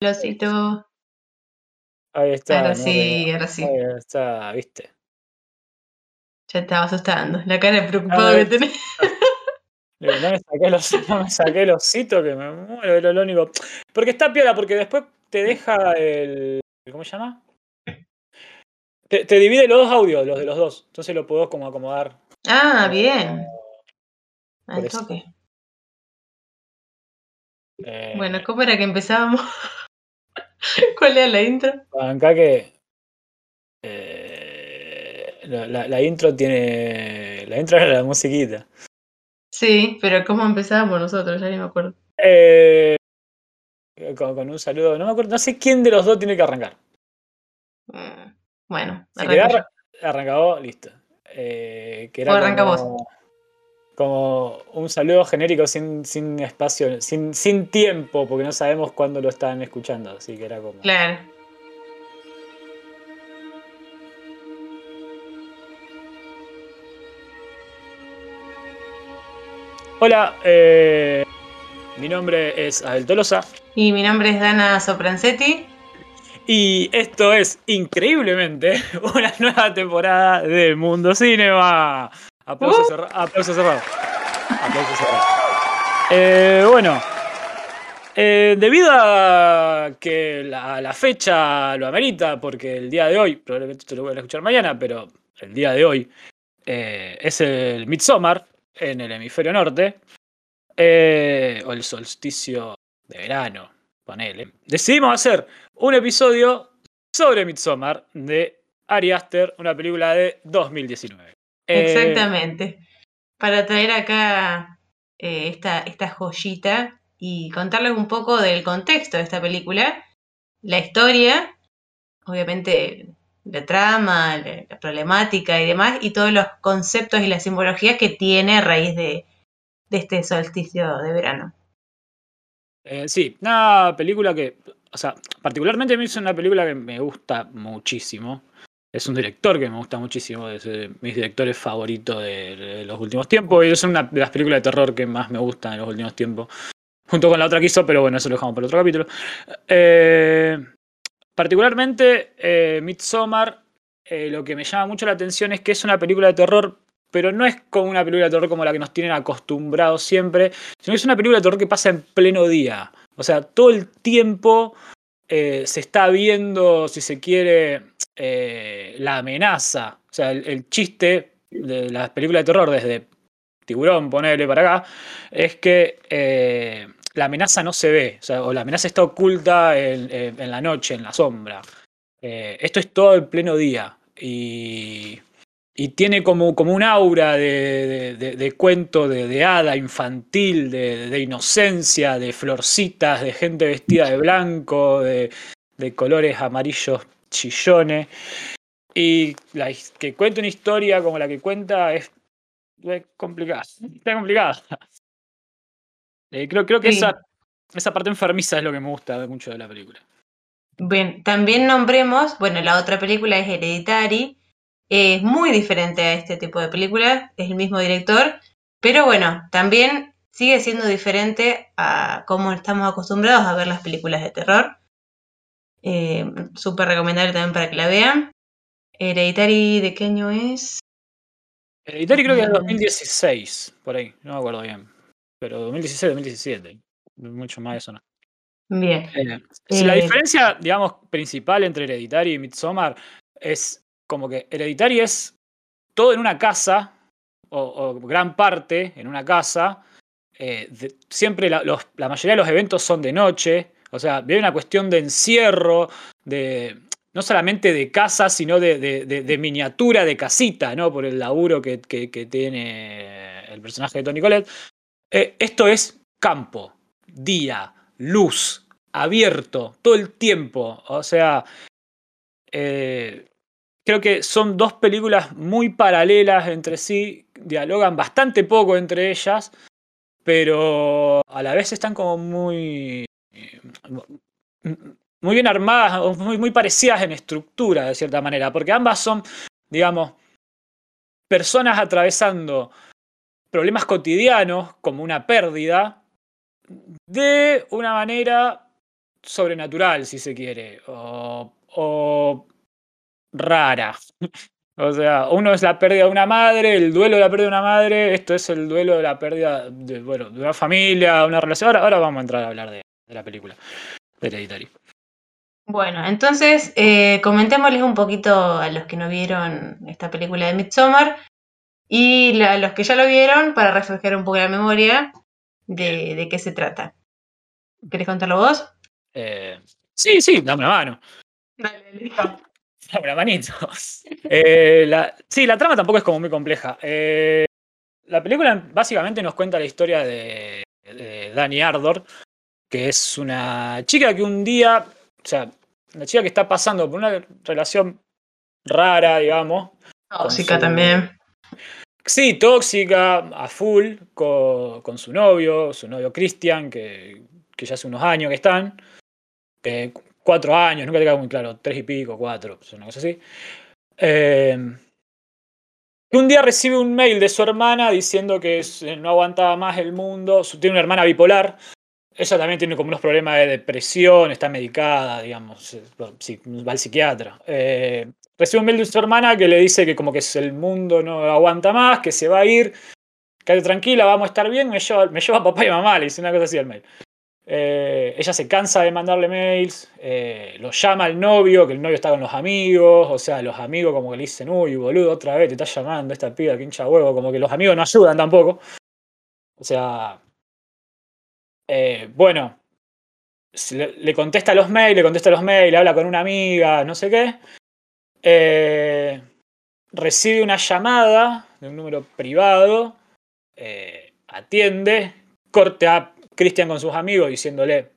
Losito. Ahí está. Ahora no sí, te- ahora sí. Ahí está, viste. Ya estaba asustando. La cara de preocupado que tenés. No me saqué los, no me saqué el osito que me muero, lo único. Porque está piola, porque después te deja el. ¿Cómo se llama? Te, te divide los dos audios, los de los dos. Entonces lo puedo como acomodar. Ah, bien. Al toque. Eh, Bueno, ¿cómo era que empezábamos? ¿Cuál era la intro? Acá que. eh, la, la- la intro tiene. La intro era la musiquita. Sí, pero ¿cómo empezábamos nosotros? Ya ni me acuerdo. Eh, con, con un saludo. No me acuerdo. No sé quién de los dos tiene que arrancar. Mm, Bueno, Si arranca vos, listo. Eh, que era O arranca vos. Como, un saludo genérico sin, sin espacio, sin, sin tiempo, porque no sabemos cuándo lo están escuchando. Así que era como. Claro. Hola, eh, mi nombre es Abel Tolosa Y mi nombre es Dana Sopranzetti. y esto es increíblemente una nueva temporada de Mundo Cinema. Aplauso, Uh. cerra- aplauso cerrado. Aplauso cerrado. Eh, bueno, eh, debido a que la, la fecha lo amerita, porque el día de hoy, probablemente esto lo voy a escuchar mañana, pero el día de hoy eh, es el Midsommar en el hemisferio norte, eh, o el solsticio de verano, ponele. Decidimos hacer un episodio sobre Midsommar de Ari Aster, una película de 2019. Eh, Exactamente. Para traer acá eh, esta, esta joyita y contarles un poco del contexto de esta película, la historia, obviamente la trama, la, la problemática y demás, y todos los conceptos y las simbologías que tiene a raíz de, de este solsticio de verano. Eh, sí, una película que, o sea, particularmente a mí es una película que me gusta muchísimo. Es un director que me gusta muchísimo, es de mis directores favoritos de, de los últimos tiempos. Y es una de las películas de terror que más me gustan en los últimos tiempos. Junto con la otra que hizo, pero bueno, eso lo dejamos para otro capítulo. Eh, particularmente, eh, Midsommar, eh, lo que me llama mucho la atención es que es una película de terror, pero no es como una película de terror como la que nos tienen acostumbrados siempre, sino que es una película de terror que pasa en pleno día. O sea, todo el tiempo eh, se está viendo, si se quiere, eh, la amenaza. O sea, el, el chiste de las películas de terror, desde Tiburón, ponerle para acá, es que eh, la amenaza no se ve. O, sea, la amenaza está oculta en, la noche, en la sombra. Eh, esto es todo en pleno día. Y, y tiene como, como un aura de, de- cuento de, hada infantil, de, inocencia, de florcitas, de gente vestida de blanco, de colores amarillos chillones. Y la que cuente una historia como la que cuenta es, es complicada. Está complicada. Eh, creo, creo que Sí. esa, esa parte enfermiza es lo que me gusta mucho de la película. Bien, también nombremos, bueno, la otra película es Hereditary, es muy diferente a este tipo de películas, es el mismo director, pero bueno, también sigue siendo diferente a cómo estamos acostumbrados a ver las películas de terror. Eh, Súper recomendable también para que la vean. Hereditary, ¿de qué año es? Hereditary creo que es Mm. 2016, por ahí, no me acuerdo bien. Pero 2016, 2017. Mucho más de eso no. Bien, Eh, si la Eh, diferencia, digamos, principal entre Hereditary y Midsommar es como que Hereditary es todo en una casa, o, o gran parte en una casa. eh, de- siempre la, los- la mayoría de los eventos son de noche. O sea, hay una cuestión de encierro, de no solamente de casa, sino de, miniatura, de casita, ¿no? Por el laburo que, tiene el personaje de Tony Collette. Eh, esto es campo, día, luz, abierto, todo el tiempo. O sea, eh, creo que son dos películas muy paralelas entre sí, dialogan bastante poco entre ellas, pero a la vez están como muy, muy bien armadas, muy, muy parecidas en estructura, de cierta manera, porque ambas son, digamos, personas atravesando problemas cotidianos, como una pérdida, de una manera sobrenatural, si se quiere, o, o rara. O sea, uno es la pérdida de una madre, el duelo de la pérdida de una madre, esto es el duelo de la pérdida de, bueno, de una familia, una relación. Ahora, ahora vamos a entrar a hablar de, la película de Hereditary. Bueno, entonces eh, comentémosles un poquito a los que no vieron esta película de Midsommar y a los que ya lo vieron para refrescar un poco la memoria de, de qué se trata. ¿Querés contarlo vos? Eh, sí, sí, dame una mano. Dale, listo. Dame una manito. Eh, la, sí, la trama tampoco es como muy compleja. La película básicamente nos cuenta la historia de, de Dani Ardor, que es una chica que un día, o sea, una chica que está pasando por una relación rara, digamos. Tóxica también. Sí, tóxica, a full, con, su novio, su novio Christian, que, que, ya hace unos años que están. cuatro años, nunca te queda muy claro, tres y pico, cuatro, una cosa así. Eh, un día recibe un mail de su hermana diciendo que no aguantaba más el mundo. Tiene una hermana bipolar ella también tiene como unos problemas de depresión, está medicada, digamos, eh, va al psiquiatra. Eh, recibe un mail de su hermana que le dice que como que el mundo no aguanta más, que se va a ir, quédate tranquila, vamos a estar bien, me lleva, a papá y mamá, le dice una cosa así al mail. Eh, ella se cansa de mandarle mails, lo llama al novio, que el novio está con los amigos, o sea, los amigos como que le dicen, uy, boludo, otra vez te está llamando esta piba, que hincha huevo, como que los amigos no ayudan tampoco. O sea, eh, bueno, le, contesta los mails, le contesta los mails, habla con una amiga, no sé qué. Eh, recibe una llamada de un número privado, eh, atiende, corte a Cristian con sus amigos diciéndole,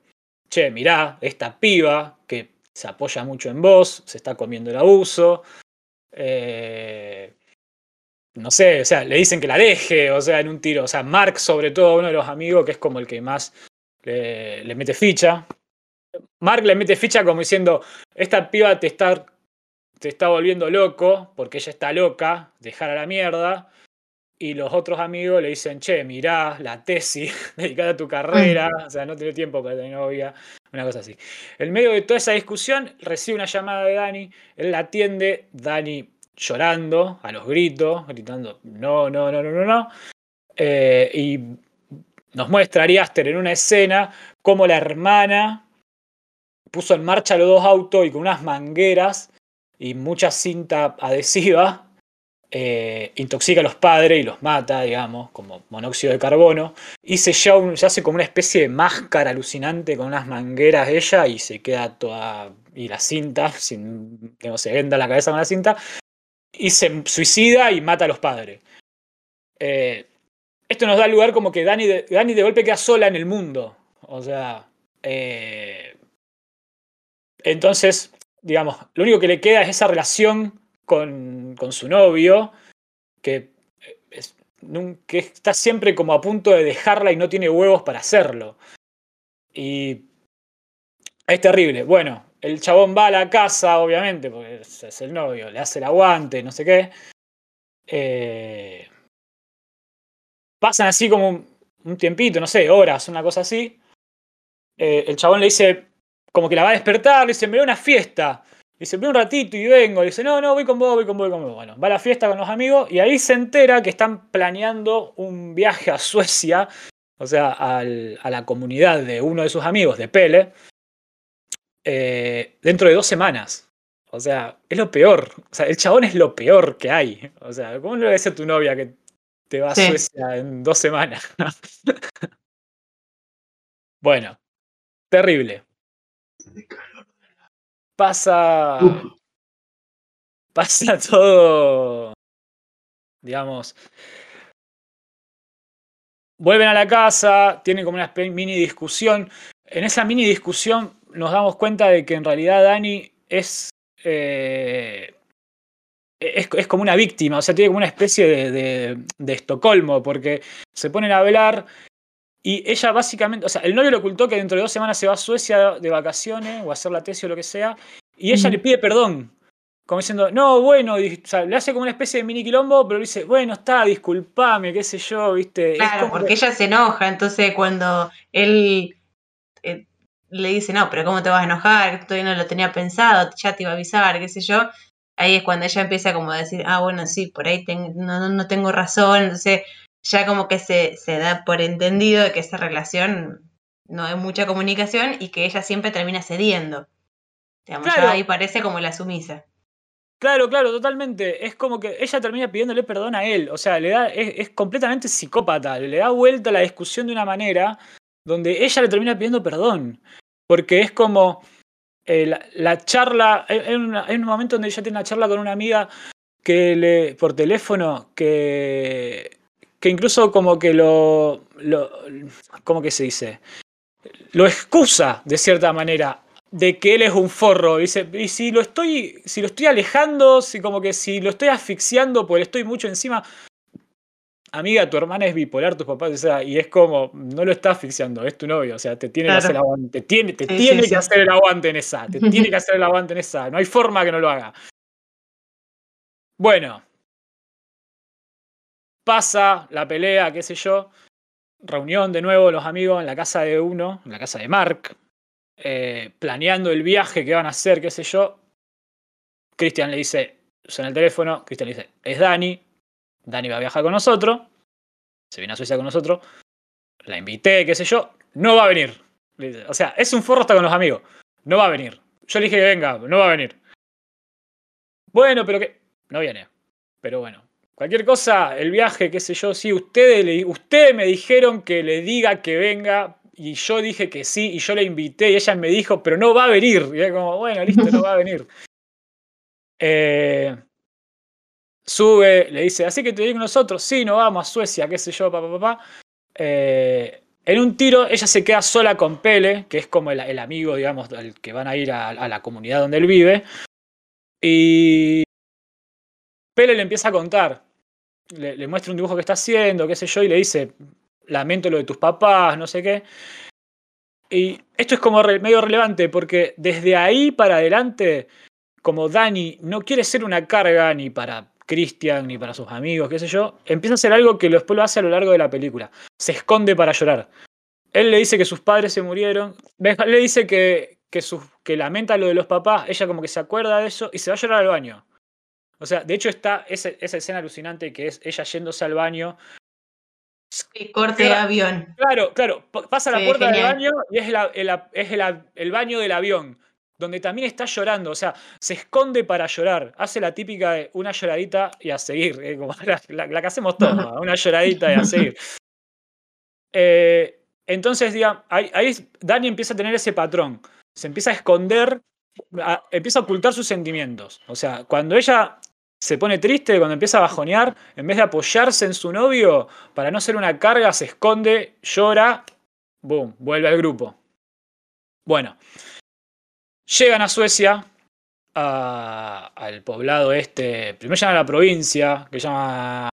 che, mirá, esta piba que se apoya mucho en vos, se está comiendo el abuso. No sé, o sea, le dicen que la deje, o sea, en un tiro. O sea, Mark, sobre todo, uno de los amigos, que es como el que más le, mete ficha. Mark le mete ficha como diciendo, esta piba te está, te está volviendo loco, porque ella está loca, dejar a la mierda. Y los otros amigos le dicen, che, mirá la tesis, dedicada a tu carrera, o sea, no tiene tiempo para tener novia, una cosa así. En medio de toda esa discusión, recibe una llamada de Dani, él la atiende, Dani llorando, a los gritos, gritando, no, no, no, no, no, no. Eh, y nos muestra Ariaster en una escena cómo la hermana puso en marcha los dos autos y con unas mangueras y mucha cinta adhesiva eh, intoxica a los padres y los mata, digamos, como monóxido de carbono, y se, se hace como una especie de máscara alucinante con unas mangueras ella y se queda toda, y la cinta, sin, se venda la cabeza con la cinta, y se suicida y mata a los padres. Eh, esto nos da lugar como que Dani de, de golpe queda sola en el mundo. O sea, eh, entonces, digamos, lo único que le queda es esa relación con, con su novio, que, es, que está siempre como a punto de dejarla y no tiene huevos para hacerlo. Y es terrible. Bueno, el chabón va a la casa, obviamente, porque es el novio, le hace el aguante, no sé qué. Eh, pasan así como un, tiempito, no sé, horas, una cosa así. Eh, el chabón le dice, como que la va a despertar, le dice, me voy a una fiesta. Le dice, voy un ratito y vengo. Le dice, no, no, voy con vos, voy con vos, voy con vos. Bueno, va a la fiesta con los amigos y ahí se entera que están planeando un viaje a Suecia, o sea, a la comunidad de uno de sus amigos, de Pele, eh, dentro de dos semanas. O sea, es lo peor. O sea, el chabón es lo peor que hay. O sea, ¿cómo le a decir a tu novia que te va a Suecia en dos semanas. bueno, terrible. Pasa. Pasa todo. Digamos. Vuelven a la casa, tienen como una mini discusión. En esa mini discusión nos damos cuenta de que en realidad Dani es eh, es, como una víctima, o sea, tiene como una especie de, de, Estocolmo, porque se ponen a hablar y ella básicamente, o sea, el novio le ocultó que dentro de dos semanas se va a Suecia de vacaciones o a hacer la tesis o lo que sea, y ella le pide perdón, como diciendo, no, bueno, o sea, le hace como una especie de mini quilombo, pero le dice, bueno, está, disculpame, qué sé yo, viste. Claro, porque ella se enoja, entonces cuando él eh, le dice, no, pero ¿cómo te vas a enojar? Todavía no lo tenía pensado, ya te iba a avisar, qué sé yo. Ahí es cuando ella empieza como a decir, ah, bueno, sí, por ahí no, no, tengo razón. Entonces ya como que se, se da por entendido de que esa relación no hay mucha comunicación y que ella siempre termina cediendo. Digamos, ya ahí parece como la sumisa. Claro, claro, totalmente. Es como que ella termina pidiéndole perdón a él. O sea, le da, es, completamente psicópata. Le da vuelta la discusión de una manera donde ella le termina pidiendo perdón. Porque es como eh, la, charla. Hay, un momento donde ella tiene una charla con una amiga que le. por teléfono, que. que incluso como que lo. ¿Cómo que se dice? Lo excusa de cierta manera de que él es un forro. Dice, y si lo estoy, si lo estoy alejando, si como que si lo estoy asfixiando, pues estoy mucho encima. Amiga, tu hermana es bipolar, tus papás, o sea, y es como, no lo está asfixiando, es tu novio, o sea, te tiene que hacer el aguante, tiene, te tiene que hacer el aguante en esa, te tiene que hacer el aguante en esa, no hay forma que no lo haga. Bueno, pasa la pelea, qué sé yo, reunión de nuevo los amigos en la casa de uno, en la casa de Mark, eh, planeando el viaje que van a hacer, qué sé yo, Cristian le dice, suena el teléfono, Cristian le dice, es Dani, Dani va a viajar con nosotros, se viene a Suecia con nosotros, la invité, qué sé yo, no va a venir. O sea, es un forro hasta con los amigos, no va a venir. Yo le dije que venga, no va a venir. Bueno, pero que... No viene. Pero bueno, cualquier cosa, el viaje, qué sé yo, sí, ustedes, ustedes me dijeron que le diga que venga, y yo dije que sí, y yo la invité, y ella me dijo, pero no va a venir. Y es como, bueno, listo, no va a venir. Eh, sube, le dice, así que te digo nosotros, sí, no vamos a Suecia, qué sé yo, papá, papá. Eh, en un tiro, ella se queda sola con Pele, que es como el, amigo, digamos, al que van a ir a, la comunidad donde él vive. Y Pele le empieza a contar. Le, muestra un dibujo que está haciendo, qué sé yo, y le dice, lamento lo de tus papás, no sé qué. Y esto es como medio relevante porque desde ahí para adelante, como Dani no quiere ser una carga ni para Christian ni para sus amigos, qué sé yo, empieza a hacer algo que después lo hace a lo largo de la película. Se esconde para llorar. Él le dice que sus padres se murieron, le dice que, que, que lamenta lo de los papás, ella como que se acuerda de eso y se va a llorar al baño. O sea, de hecho está esa, esa escena alucinante que es ella yéndose al baño corte de avión. Claro, claro. Pasa la puerta del baño y es, el, baño del avión, donde también está llorando. O sea, se esconde para llorar. Hace la típica de una lloradita y a seguir. Eh, como la, que hacemos todos, una lloradita y a seguir. Eh, entonces, digamos, ahí, Dani empieza a tener ese patrón. Se empieza a esconder, empieza a ocultar sus sentimientos. O sea, cuando ella se pone triste cuando empieza a bajonear, en vez de apoyarse en su novio, para no ser una carga, se esconde, llora, boom, vuelve al grupo. Bueno, llegan a Suecia, al poblado este, primero llegan a la provincia, que se llama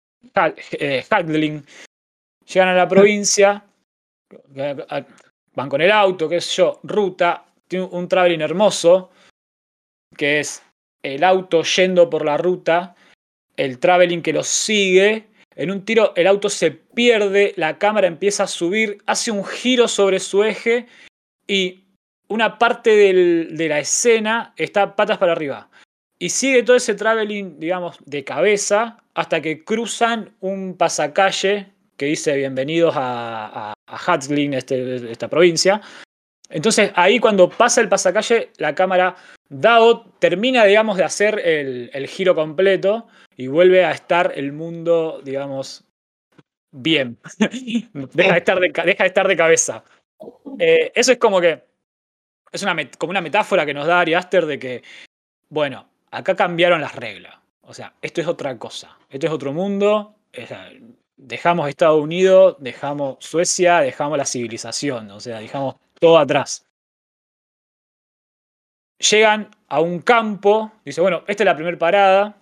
eh, Hadling, llegan a la provincia, van con el auto, qué sé yo, ruta, tiene un traveling hermoso, que es el auto yendo por la ruta, el traveling que los sigue. En un tiro el auto se pierde, la cámara empieza a subir, hace un giro sobre su eje y una parte de la escena está patas para arriba. Y sigue todo ese traveling, digamos, de cabeza hasta que cruzan un pasacalle que dice bienvenidos a, a, este, esta provincia. Entonces ahí cuando pasa el pasacalle, la cámara Dao termina, digamos, de hacer el, giro completo y vuelve a estar el mundo, digamos, bien. deja, de estar de, deja de estar de cabeza. Eh, eso es como que. Es una, como una metáfora que nos da Ari Aster de que, bueno, acá cambiaron las reglas. O sea, esto es otra cosa. Esto es otro mundo. dejamos Estados Unidos, dejamos Suecia, dejamos la civilización. O sea, dejamos todo atrás llegan a un campo, dice, bueno, esta es la primera parada,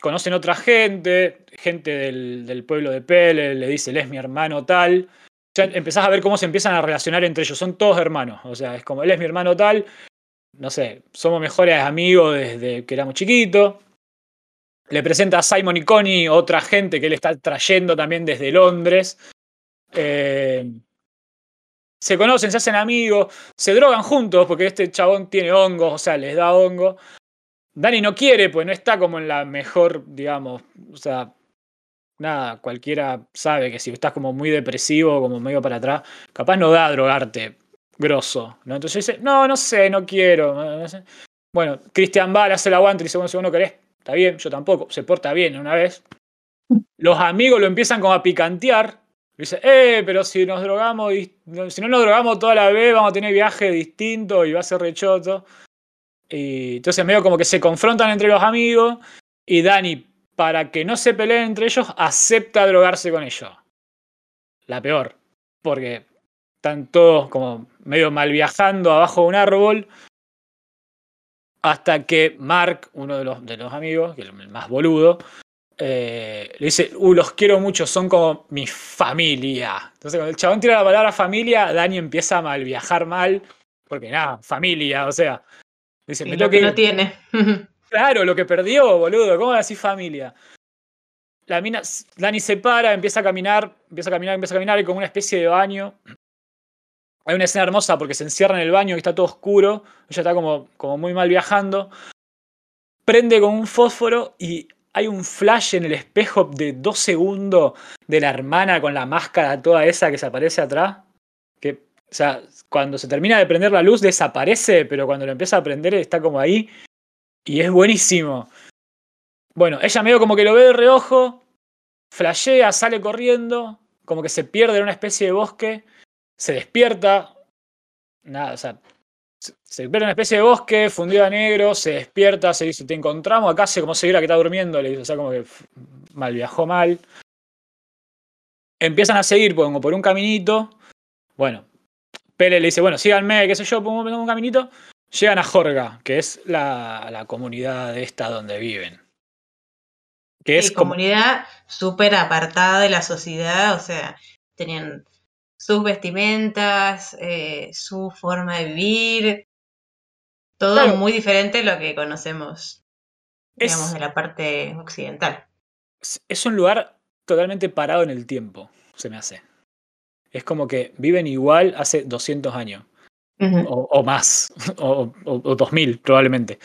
conocen otra gente, gente del, pueblo de Pele, le dice, él es mi hermano tal. Ya empezás a ver cómo se empiezan a relacionar entre ellos, son todos hermanos, o sea, es como, él es mi hermano tal, no sé, somos mejores amigos desde que éramos chiquitos. Le presenta a Simon y Connie otra gente que él está trayendo también desde Londres. Eh, se conocen, se hacen amigos, se drogan juntos porque este chabón tiene hongos, o sea, les da hongo. Dani no quiere, pues no está como en la mejor, digamos, o sea, nada, cualquiera sabe que si estás como muy depresivo, como medio para atrás, capaz no da a drogarte grosso, ¿no? Entonces dice, no, no sé, no quiero. Bueno, Cristian Ball hace el aguante y dice, bueno, si vos no querés, está bien, yo tampoco, se porta bien una vez. Los amigos lo empiezan como a picantear. Dice, eh, pero si nos drogamos, si no nos drogamos toda la vez, vamos a tener viaje distinto y va a ser rechoto. Y entonces medio como que se confrontan entre los amigos y Dani, para que no se peleen entre ellos, acepta drogarse con ellos. La peor, porque están todos como medio mal viajando abajo de un árbol hasta que Mark, uno de los, de los amigos, que es el más boludo, eh, le dice, uh, los quiero mucho, son como mi familia. Entonces cuando el chabón tira la palabra familia, Dani empieza a mal viajar mal, porque nada, familia, o sea. Dice, me lo que no tiene. claro, lo que perdió, boludo, ¿cómo decir familia? La mina, Dani se para, empieza a caminar, empieza a caminar, empieza a caminar, y como una especie de baño. Hay una escena hermosa porque se encierra en el baño y está todo oscuro. Ella está como, como muy mal viajando. Prende con un fósforo y hay un flash en el espejo de dos segundos de la hermana con la máscara toda esa que se aparece atrás. Que, o sea, cuando se termina de prender la luz desaparece, pero cuando lo empieza a prender está como ahí. Y es buenísimo. Bueno, ella medio como que lo ve de reojo, flashea, sale corriendo, como que se pierde en una especie de bosque, se despierta. Nada, o sea, se pierde una especie de bosque, fundido negro, se despierta, se dice, te encontramos, acá hace como si que está durmiendo, le dice, o sea, como que mal viajó mal. Empiezan a seguir como por un caminito. Bueno, Pele le dice, bueno, síganme, qué sé yo, pongo un caminito. Llegan a Jorga, que es la, la comunidad esta donde viven. Que es comunidad súper apartada de la sociedad, o sea, tenían sus vestimentas, eh, su forma de vivir, todo muy diferente a lo que conocemos, digamos, de la parte occidental. Es un lugar totalmente parado en el tiempo, se me hace. Es como que viven igual hace 200 años, o, más, o, o, 2000 probablemente.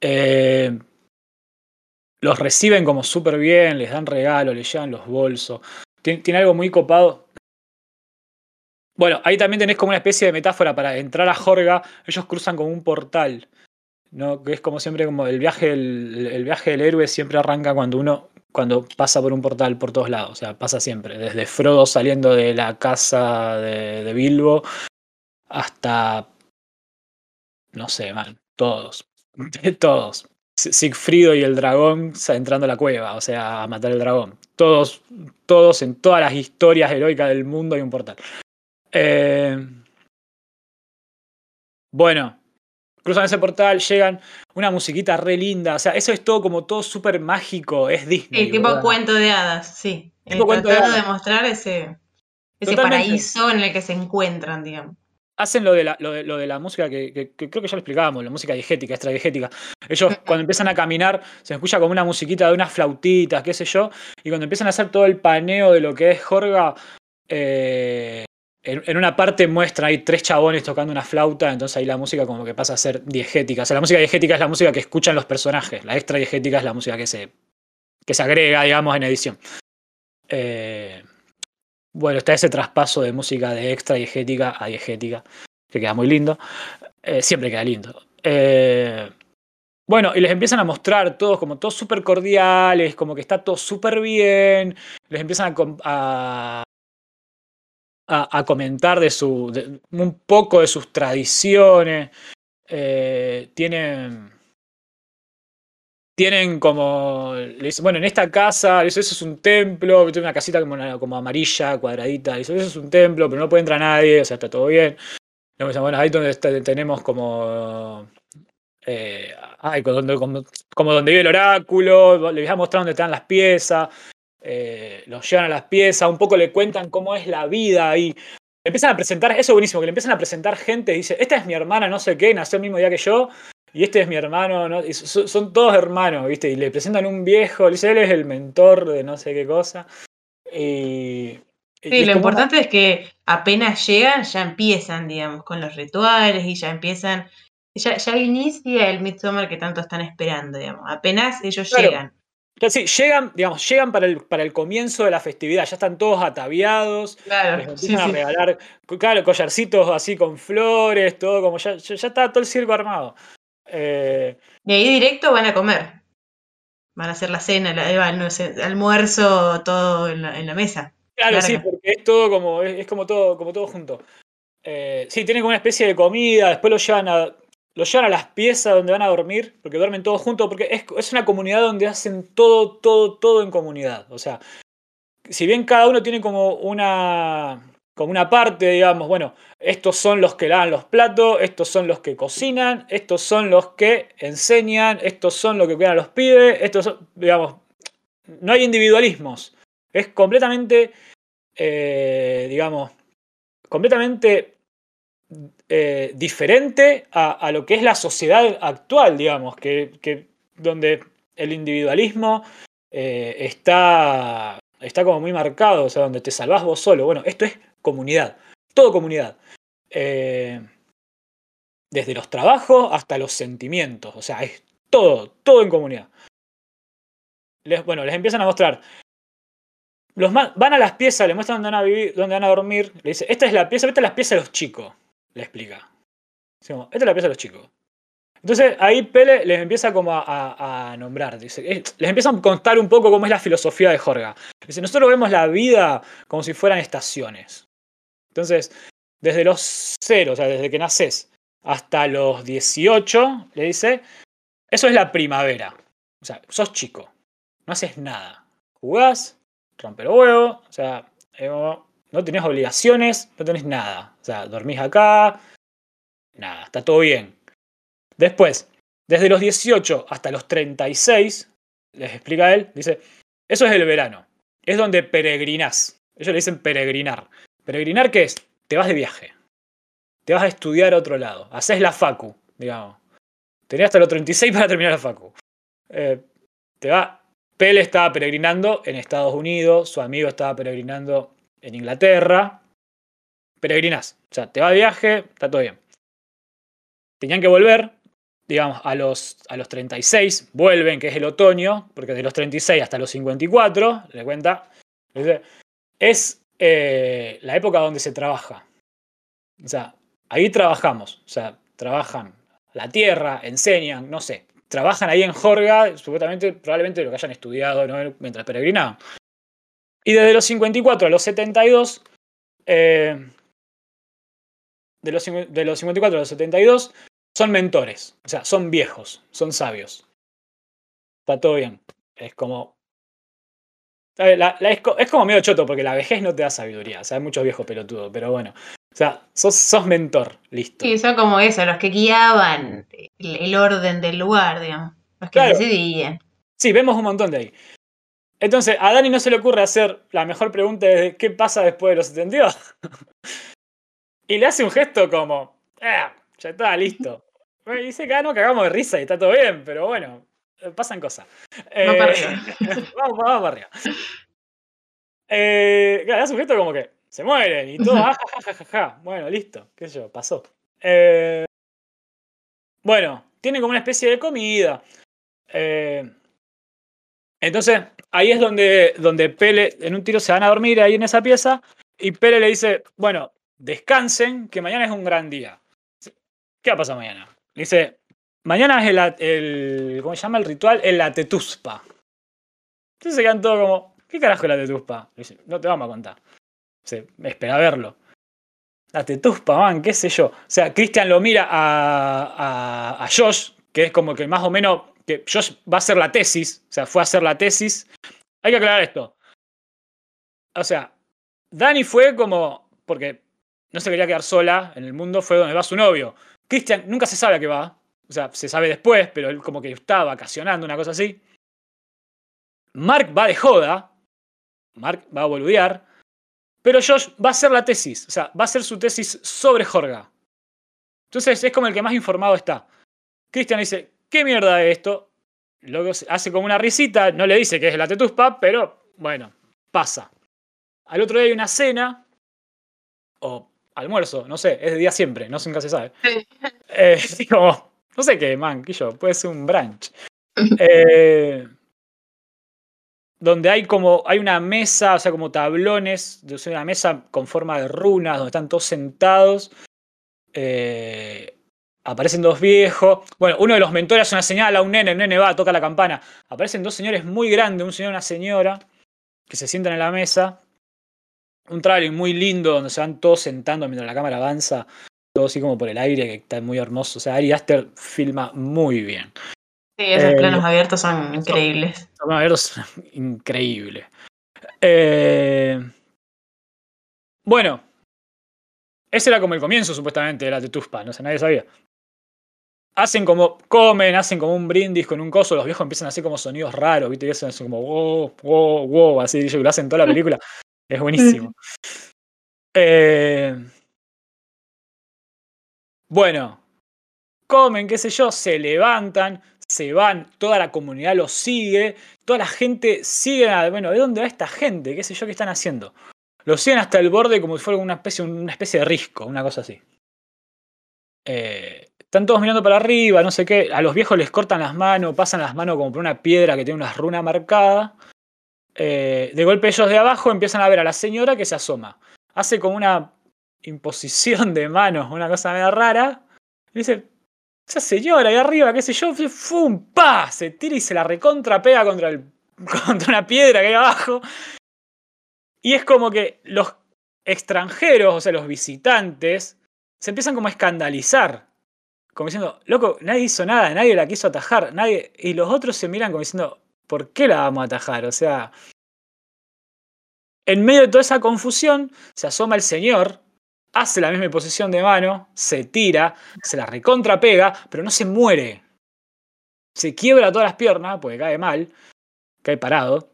Eh, los reciben como súper bien, les dan regalos, les llevan los bolsos. tiene, algo muy copado bueno, ahí también tenés como una especie de metáfora para entrar a Jorga, ellos cruzan como un portal, ¿no? Que es como siempre como el viaje el viaje del héroe siempre arranca cuando uno cuando pasa por un portal por todos lados, o sea, pasa siempre, desde Frodo saliendo de la casa de, Bilbo hasta no sé, mal, todos, todos. Sigfrido y el dragón entrando a la cueva, o sea, a matar el dragón. Todos, todos en todas las historias heroicas del mundo hay un portal. Eh, bueno, cruzan ese portal, llegan, una musiquita re linda, o sea, eso es todo como todo súper mágico, es Disney. Sí, tipo cuento de hadas, sí. Tipo cuento de, de mostrar ese, ese paraíso en el que se encuentran, digamos. Hacen lo de la, lo de, la música que, creo que ya lo explicábamos, la música diegética, extradiegética. Ellos cuando empiezan a caminar se escucha como una musiquita de unas flautitas, qué sé yo, y cuando empiezan a hacer todo el paneo de lo que es Jorga, eh, en, una parte muestra hay tres chabones tocando una flauta, entonces ahí la música como que pasa a ser diegética. O sea, la música diegética es la música que escuchan los personajes, la extra diegética es la música que se, que se agrega, digamos, en edición. Eh, bueno, está ese traspaso de música de extra diegética a diegética, que queda muy lindo. Eh, siempre queda lindo. Eh, bueno, y les empiezan a mostrar todos como todos súper cordiales, como que está todo súper bien. Les empiezan a, a, comentar de su, un poco de sus tradiciones. Eh, tienen, tienen como, bueno, en esta casa, eso, es un templo, tiene una casita como, como amarilla, cuadradita, eso, es un templo, pero no puede entrar nadie, o sea, está todo bien. Bueno, ahí donde tenemos como eh, como, como, donde vive el oráculo, les voy a mostrar dónde están las piezas, eh, los llevan a las piezas, un poco le cuentan cómo es la vida y empiezan a presentar, eso es buenísimo, que le empiezan a presentar gente, dice, esta es mi hermana, no sé qué, nació el mismo día que yo, y este es mi hermano, ¿no? son, todos hermanos, ¿viste? Y le presentan un viejo, dice, él es el mentor de no sé qué cosa. Y, Sí, lo importante es que apenas llegan, ya empiezan, digamos, con los rituales y ya empiezan, ya, ya inicia el Midsommar que tanto están esperando, digamos. Apenas ellos llegan. Sí, llegan, digamos, llegan para el, para el comienzo de la festividad, ya están todos ataviados, claro, les empiezan a regalar, claro, collarcitos así con flores, todo como ya, ya, está todo el circo armado. Eh, y ahí directo van a comer. Van a hacer la cena, el almuerzo, todo en la mesa. Claro, sí, porque es todo como, es, como todo, como todo junto. Eh, sí, tienen como una especie de comida, después lo llevan a. Lo llevan a las piezas donde van a dormir, porque duermen todos juntos, porque es, es una comunidad donde hacen todo, todo, todo en comunidad. O sea, si bien cada uno tiene como una, como una parte, digamos, bueno, estos son los que lavan los platos, estos son los que cocinan, estos son los que enseñan, estos son los que cuidan a los pibes, estos son, digamos, no hay individualismos. Es completamente, eh, digamos, completamente eh, diferente a, lo que es la sociedad actual, digamos, que, donde el individualismo eh, está, está como muy marcado, o sea, donde te salvás vos solo. Bueno, esto es comunidad, todo comunidad. desde los trabajos hasta los sentimientos, o sea, es todo, todo en comunidad. bueno, les empiezan a mostrar los van a las piezas, le muestran dónde van a vivir, dónde van a dormir. Le dice, esta es la pieza, esta es la pieza de los chicos. Le explica. esta es la pieza de los chicos. Entonces ahí Pele les empieza como a, nombrar. Dice, les empieza a contar un poco cómo es la filosofía de Jorga. Dice, nosotros vemos la vida como si fueran estaciones. Entonces, desde los cero, o sea, desde que naces hasta los 18, le dice, eso es la primavera. O sea, sos chico. No haces nada. Jugás, romper huevo, o sea, no tenés obligaciones, no tenés nada. O sea, dormís acá, nada, está todo bien. Después, desde los 18 hasta los 36, les explica él, dice, eso es el verano, es donde peregrinás. Ellos le dicen peregrinar. ¿Peregrinar qué es? Te vas de viaje. Te vas a estudiar a otro lado. Haces la facu, digamos. Tenés hasta los 36 para terminar la facu. Eh, te va Pele estaba peregrinando en Estados Unidos, su amigo estaba peregrinando en Inglaterra. Peregrinás, o sea, te va de viaje, está todo bien. Tenían que volver, digamos, a los, a los 36, vuelven, que es el otoño, porque de los 36 hasta los 54, le cuenta, es eh, la época donde se trabaja. O sea, ahí trabajamos, o sea, trabajan la tierra, enseñan, no sé, trabajan ahí en Jorga, supuestamente, probablemente lo que hayan estudiado mientras peregrinaban. Y desde los 54 a los 72, eh, de, los, de los 54 a los 72, son mentores, o sea, son viejos, son sabios. Está todo bien. Es como. Es, como medio choto porque la vejez no te da sabiduría. O sea, hay muchos viejos pelotudos, pero bueno. O sea, sos, mentor, listo. Sí, son como eso, los que guiaban el, orden del lugar, digamos. Los que decidían. Sí, vemos un montón de ahí. Entonces, a Dani no se le ocurre hacer la mejor pregunta de qué pasa después de los 72. y le hace un gesto como, ah, ya está, listo. Y dice que ah, no cagamos de risa y está todo bien, pero bueno, eh, pasan cosas. vamos para arriba. vamos, vamos para arriba. Eh, un gesto como que, se mueren y todo, ah, Bueno, listo, qué sé yo, pasó. Eh, bueno, tienen como una especie de comida. Eh, entonces, ahí es donde, donde Pele, en un tiro se van a dormir ahí en esa pieza, y Pele le dice, bueno, descansen, que mañana es un gran día. ¿Qué va a pasar mañana? Le dice, mañana es el, ¿cómo se llama el ritual? El tetuspa. Entonces se quedan todos como, ¿qué carajo es la tetuspa? No te vamos a contar se espera verlo. La tetuspa, man, qué sé yo. O sea, Christian lo mira a, a, Josh, que es como que más o menos, que Josh va a hacer la tesis, o sea, fue a hacer la tesis. Hay que aclarar esto. O sea, Dani fue como, porque no se quería quedar sola en el mundo, fue donde va su novio. Christian nunca se sabe a qué va. O sea, se sabe después, pero él como que estaba vacacionando, una cosa así. Mark va de joda. Mark va a boludear. Pero Josh va a hacer la tesis, o sea, va a hacer su tesis sobre Jorga. Entonces es como el que más informado está. Christian dice, ¿qué mierda es esto? Luego hace como una risita, no le dice que es la tetuspa, pero bueno, pasa. Al otro día hay una cena, o almuerzo, no sé, es de día siempre, no sé, nunca se sabe. Sí. Eh, como, no sé qué, man, que yo, puede ser un brunch. Eh, donde hay como, hay una mesa, o sea, como tablones, una mesa con forma de runas, donde están todos sentados. Eh, aparecen dos viejos. Bueno, uno de los mentores hace una señal a un nene, el nene va, toca la campana. Aparecen dos señores muy grandes, un señor y una señora, que se sientan en la mesa. Un trailer muy lindo, donde se van todos sentando mientras la cámara avanza, todo así como por el aire, que está muy hermoso. O sea, Ari Aster filma muy bien. Sí, esos Eh, planos abiertos son increíbles. Vamos a ver, es increíble. Eh, bueno, ese era como el comienzo, supuestamente, de la Tetuspa, no sé, nadie sabía. Hacen como, comen, hacen como un brindis con un coso, los viejos empiezan a hacer como sonidos raros, ¿viste? Y hacen así como wow, wow, wow, así, lo hacen toda la película. Es buenísimo. Eh, bueno, comen, qué sé yo, se levantan, se van, toda la comunidad los sigue, toda la gente sigue, a- bueno, ¿de dónde va esta gente? ¿Qué sé yo qué están haciendo? Los siguen hasta el borde como si fuera una especie, una especie de risco, una cosa así. Eh, están todos mirando para arriba, no sé qué. A los viejos les cortan las manos, pasan las manos como por una piedra que tiene una runa marcada. Eh, de golpe ellos de abajo empiezan a ver a la señora que se asoma. Hace como una imposición de manos, una cosa media rara. Y dice, esa señora ahí arriba, qué sé yo, ¡fum! ¡pa! Se tira y se la recontra pega contra, el, contra una piedra que hay abajo. Y es como que los extranjeros, o sea, los visitantes, se empiezan como a escandalizar. Como diciendo, loco, nadie hizo nada, nadie la quiso atajar, nadie. Y los otros se miran como diciendo, ¿por qué la vamos a atajar? O sea. En medio de toda esa confusión, se asoma el señor, hace la misma posición de mano, se tira, se la recontra pega, pero no se muere. Se quiebra todas las piernas, porque cae mal, cae parado.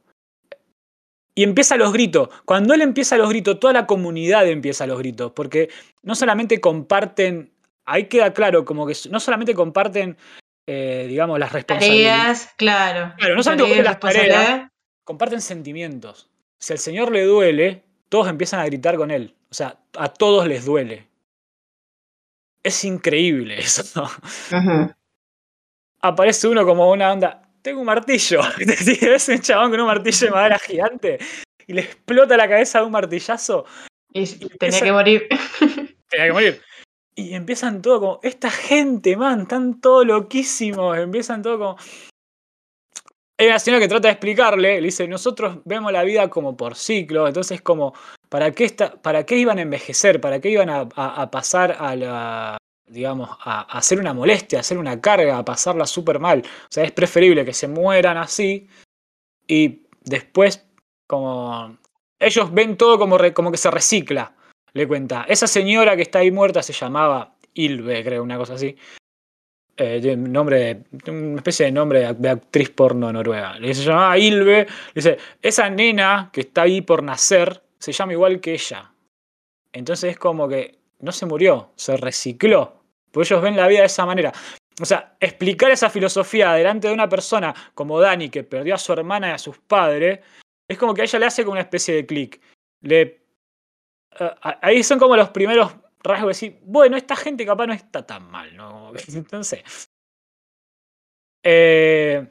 Y empieza los gritos. Cuando él empieza los gritos, toda la comunidad empieza los gritos, porque no solamente comparten, ahí queda claro, como que no solamente comparten, eh, digamos, las responsabilidades. Tareas, claro. Claro, no solamente Tareas, comparten las tareas, comparten sentimientos. Si al señor le duele, todos empiezan a gritar con él. O sea, a todos les duele. Es increíble eso. Aparece uno como una onda. Tengo un martillo. Es un chabón con un martillo de madera gigante. Y le explota la cabeza de un martillazo. Y tenía que morir. Tenía que morir. Y empiezan todo como. Esta gente, man, están todos loquísimos. Empiezan todo como. Hay una señora que trata de explicarle, le dice, nosotros vemos la vida como por ciclo, entonces como, ¿para qué, ¿para qué iban a envejecer? ¿Para qué iban a, pasar a la, digamos, a, hacer una molestia, a hacer una carga, a pasarla súper mal? O sea, es preferible que se mueran así y después como... Ellos ven todo como, que se recicla, le cuenta. Esa señora que está ahí muerta se llamaba Ilve, creo, una cosa así. Eh, nombre, de- una especie de nombre de ac- de actriz porno noruega. Le se llamaba Ilve. Dice, esa nena que está ahí por nacer se llama igual que ella. Entonces es como que no se murió, se recicló. Porque ellos ven la vida de esa manera. O sea, explicar esa filosofía delante de una persona como Dani, que perdió a su hermana y a sus padres, es como que a ella le hace como una especie de clic. Le, eh, ahí son como los primeros rasgos de decir, bueno, esta gente capaz no está tan mal, ¿no? Entonces. eh,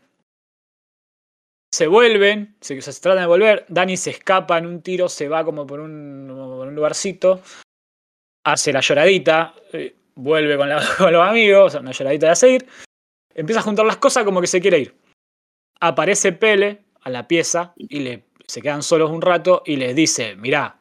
se vuelven, se, se tratan de volver. Dani se escapa en un tiro, se va como por un, por un lugarcito, hace la lloradita, eh, vuelve con, la- con los amigos, una lloradita de seguir. Empieza a juntar las cosas como que se quiere ir. Aparece Pele a la pieza y le, se quedan solos un rato y les dice: Mirá,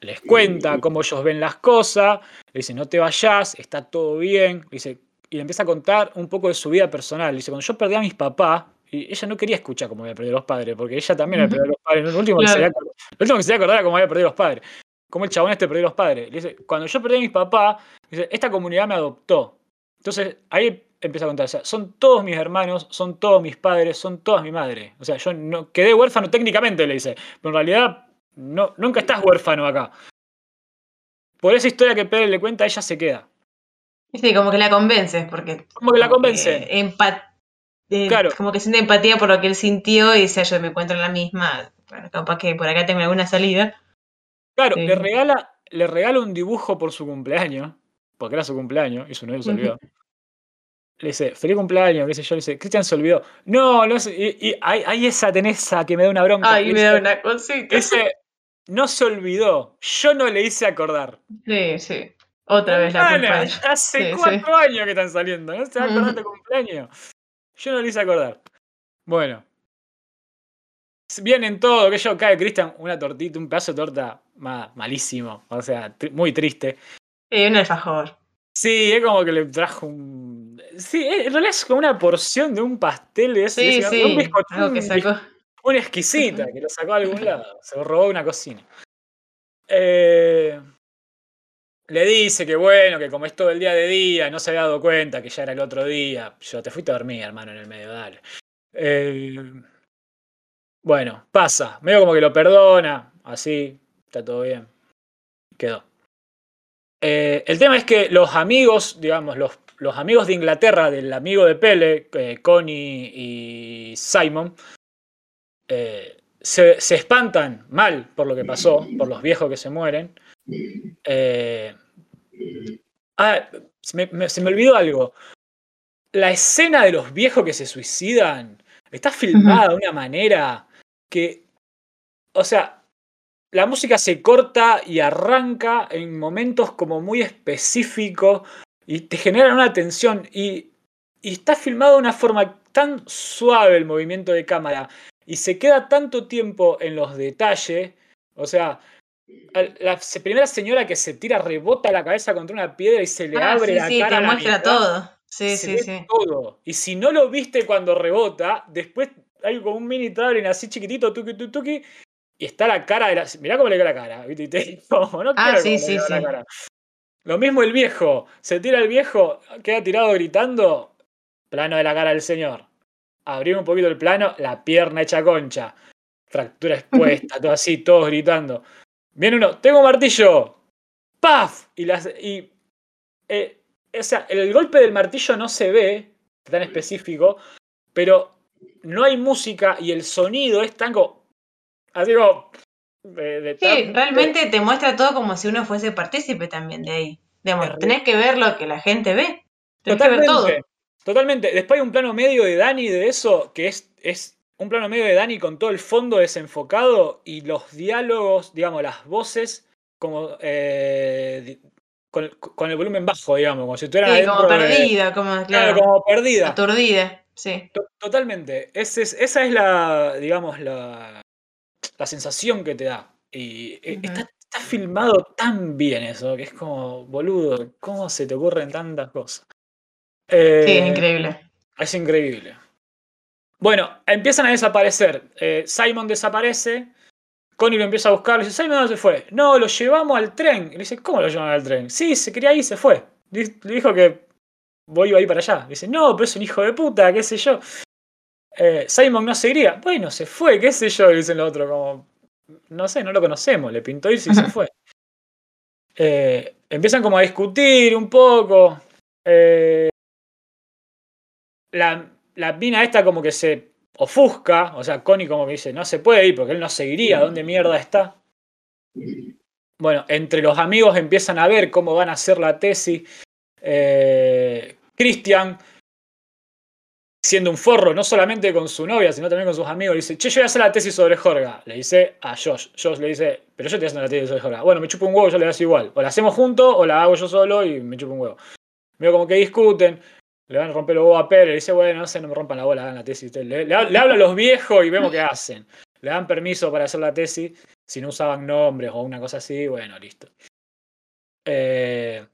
les cuenta cómo ellos ven las cosas, le dice, no te vayas, está todo bien, le dice, y le empieza a contar un poco de su vida personal. Le dice, cuando yo perdí a mis papás, y ella no quería escuchar cómo había perdido los padres, porque ella también había perdido los padres. Lo último, que se Claro. había, lo último que se acordar era cómo había perdido los padres. Cómo el chabón este perdió los padres. Le dice, cuando yo perdí a mis papás, dice, esta comunidad me adoptó. Entonces ahí empieza a contar, o sea, son todos mis hermanos, son todos mis padres, son todas mi madre. O sea, yo no quedé huérfano técnicamente, le dice, pero en realidad no, nunca estás huérfano acá. Por esa historia que Pérez le cuenta, ella se queda. Sí, como que la convences, porque. Como que la convence. eh, Claro. Como que siente empatía por lo que él sintió y dice, yo me encuentro en la misma. Bueno, capaz que por acá tengo alguna salida. Claro, Sí. le regala, le regala un dibujo por su cumpleaños, porque era su cumpleaños y su novio se olvidó. Le dice, feliz cumpleaños, qué sé yo, le dice, Cristian se olvidó. No, no sé, y, y ahí, ahí esa tenesa que me da una bronca. Ay, me da dice- una cosita. Dice, no se olvidó, yo no le hice acordar. Sí, sí. Otra vez la culpa ella. Hace Sí, sí. cuatro años que están saliendo, ¿no se va a acordar de cumpleaños? Yo no le hice acordar. Bueno. Vienen todo, que yo cae Cristian, una tortita, un pedazo de torta ma- malísimo, o sea, tri- muy triste. Eh, un alfajor. Sí, es como que le trajo un. Sí, en realidad es como una porción de un pastel de ese. Sí, de ese- sí. un bizcocho, que sacó. Una exquisita, que lo sacó de algún lado. Se robó una cocina. Eh, le dice que bueno, que como es todo el día de día, no se había dado cuenta que ya era el otro día. Yo te fuiste a dormir, hermano, en el medio, dale. Eh, bueno, pasa. Medio como que lo perdona, así, está todo bien. Quedó. Eh, el tema es que los amigos, digamos, los, los amigos de Inglaterra del amigo de Pele, eh, Connie y Simon, se, se espantan mal por lo que pasó, por los viejos que se mueren. Eh, ah, se me, me- se me olvidó algo. La escena de los viejos que se suicidan está filmada de una manera que, o sea, la música se corta y arranca en momentos como muy específicos y te generan una tensión y, y está filmado de una forma tan suave el movimiento de cámara y se queda tanto tiempo en los detalles, o sea, la primera señora que se tira rebota la cabeza contra una piedra y se le Ah, abre sí, la sí, cara te muestra todo. Sí, se sí, sí. todo. Y si no lo viste cuando rebota, después hay como un mini traveling así chiquitito, tuki, tuki, tuki, y está la cara de la. Mirá cómo le queda la cara, ¿viste? Y te- como, no Ah, sí, sí, sí. cara. Lo mismo el viejo. Se tira el viejo, queda tirado gritando. Plano de la cara del señor. Abrimos un poquito el plano, la pierna hecha concha. Fractura expuesta, todo así, todos gritando. Viene uno, tengo un martillo. ¡Paf! Y las. Y, eh, o sea, el golpe del martillo no se ve tan específico, pero no hay música y el sonido es tan como. Así como. de- de Sí, realmente te muestra todo como si uno fuese partícipe también de ahí. Digamos, tenés que ver lo que la gente ve. Tenés que ver todo. Totalmente. Totalmente. Después hay un plano medio de Dani de eso, que es, es un plano medio de Dani con todo el fondo desenfocado y los diálogos, digamos, las voces, como eh, con, con el volumen bajo, digamos, como si estuvieran Sí, como de- perdida, como, claro, claro, como perdida. aturdida. Sí. To- Totalmente. Ese es- esa es la, digamos, la, la sensación que te da. Y eh, Ujú. está, está filmado tan bien eso, que es como, boludo, ¿cómo se te ocurren tantas cosas? Sí, Eh, es increíble. es increíble. Bueno, empiezan a desaparecer. Eh, Simon desaparece. Connie lo empieza a buscar. Le dice, Simon, ¿dónde se fue? No, lo llevamos al tren. Y le dice, ¿cómo lo llevan al tren? Sí, se quería ir, se fue. Le dijo que voy a ir para allá. Dice, no, pero es un hijo de puta, qué sé yo. Eh, Simon no se iría. Bueno, se fue, qué sé yo, dicen los otros. Como, no sé, no lo conocemos. Le pintó irse y se fue. Eh, empiezan como a discutir un poco. Eh, la, la mina esta como que se ofusca, o sea, Connie como que dice, no se puede ir porque él no seguiría, ¿dónde mierda está? Bueno, entre los amigos empiezan a ver cómo van a hacer la tesis. Eh, Christian, siendo un forro, no solamente con su novia, sino también con sus amigos, le dice, che, yo voy a hacer la tesis sobre Jorga. Le dice a Josh. Josh le dice, pero yo estoy haciendo la tesis sobre Jorga. Bueno, me chupo un huevo, yo le das igual. O la hacemos juntos o la hago yo solo y me chupo un huevo. Veo como que discuten. Le van a romper los huevos a Pérez. Dice, bueno, no sé, no me rompan la bola, hagan la tesis. Le, le, le los viejos y vemos qué hacen. Le dan permiso para hacer la tesis. Si no usaban nombres o una cosa así, bueno, listo. Eh,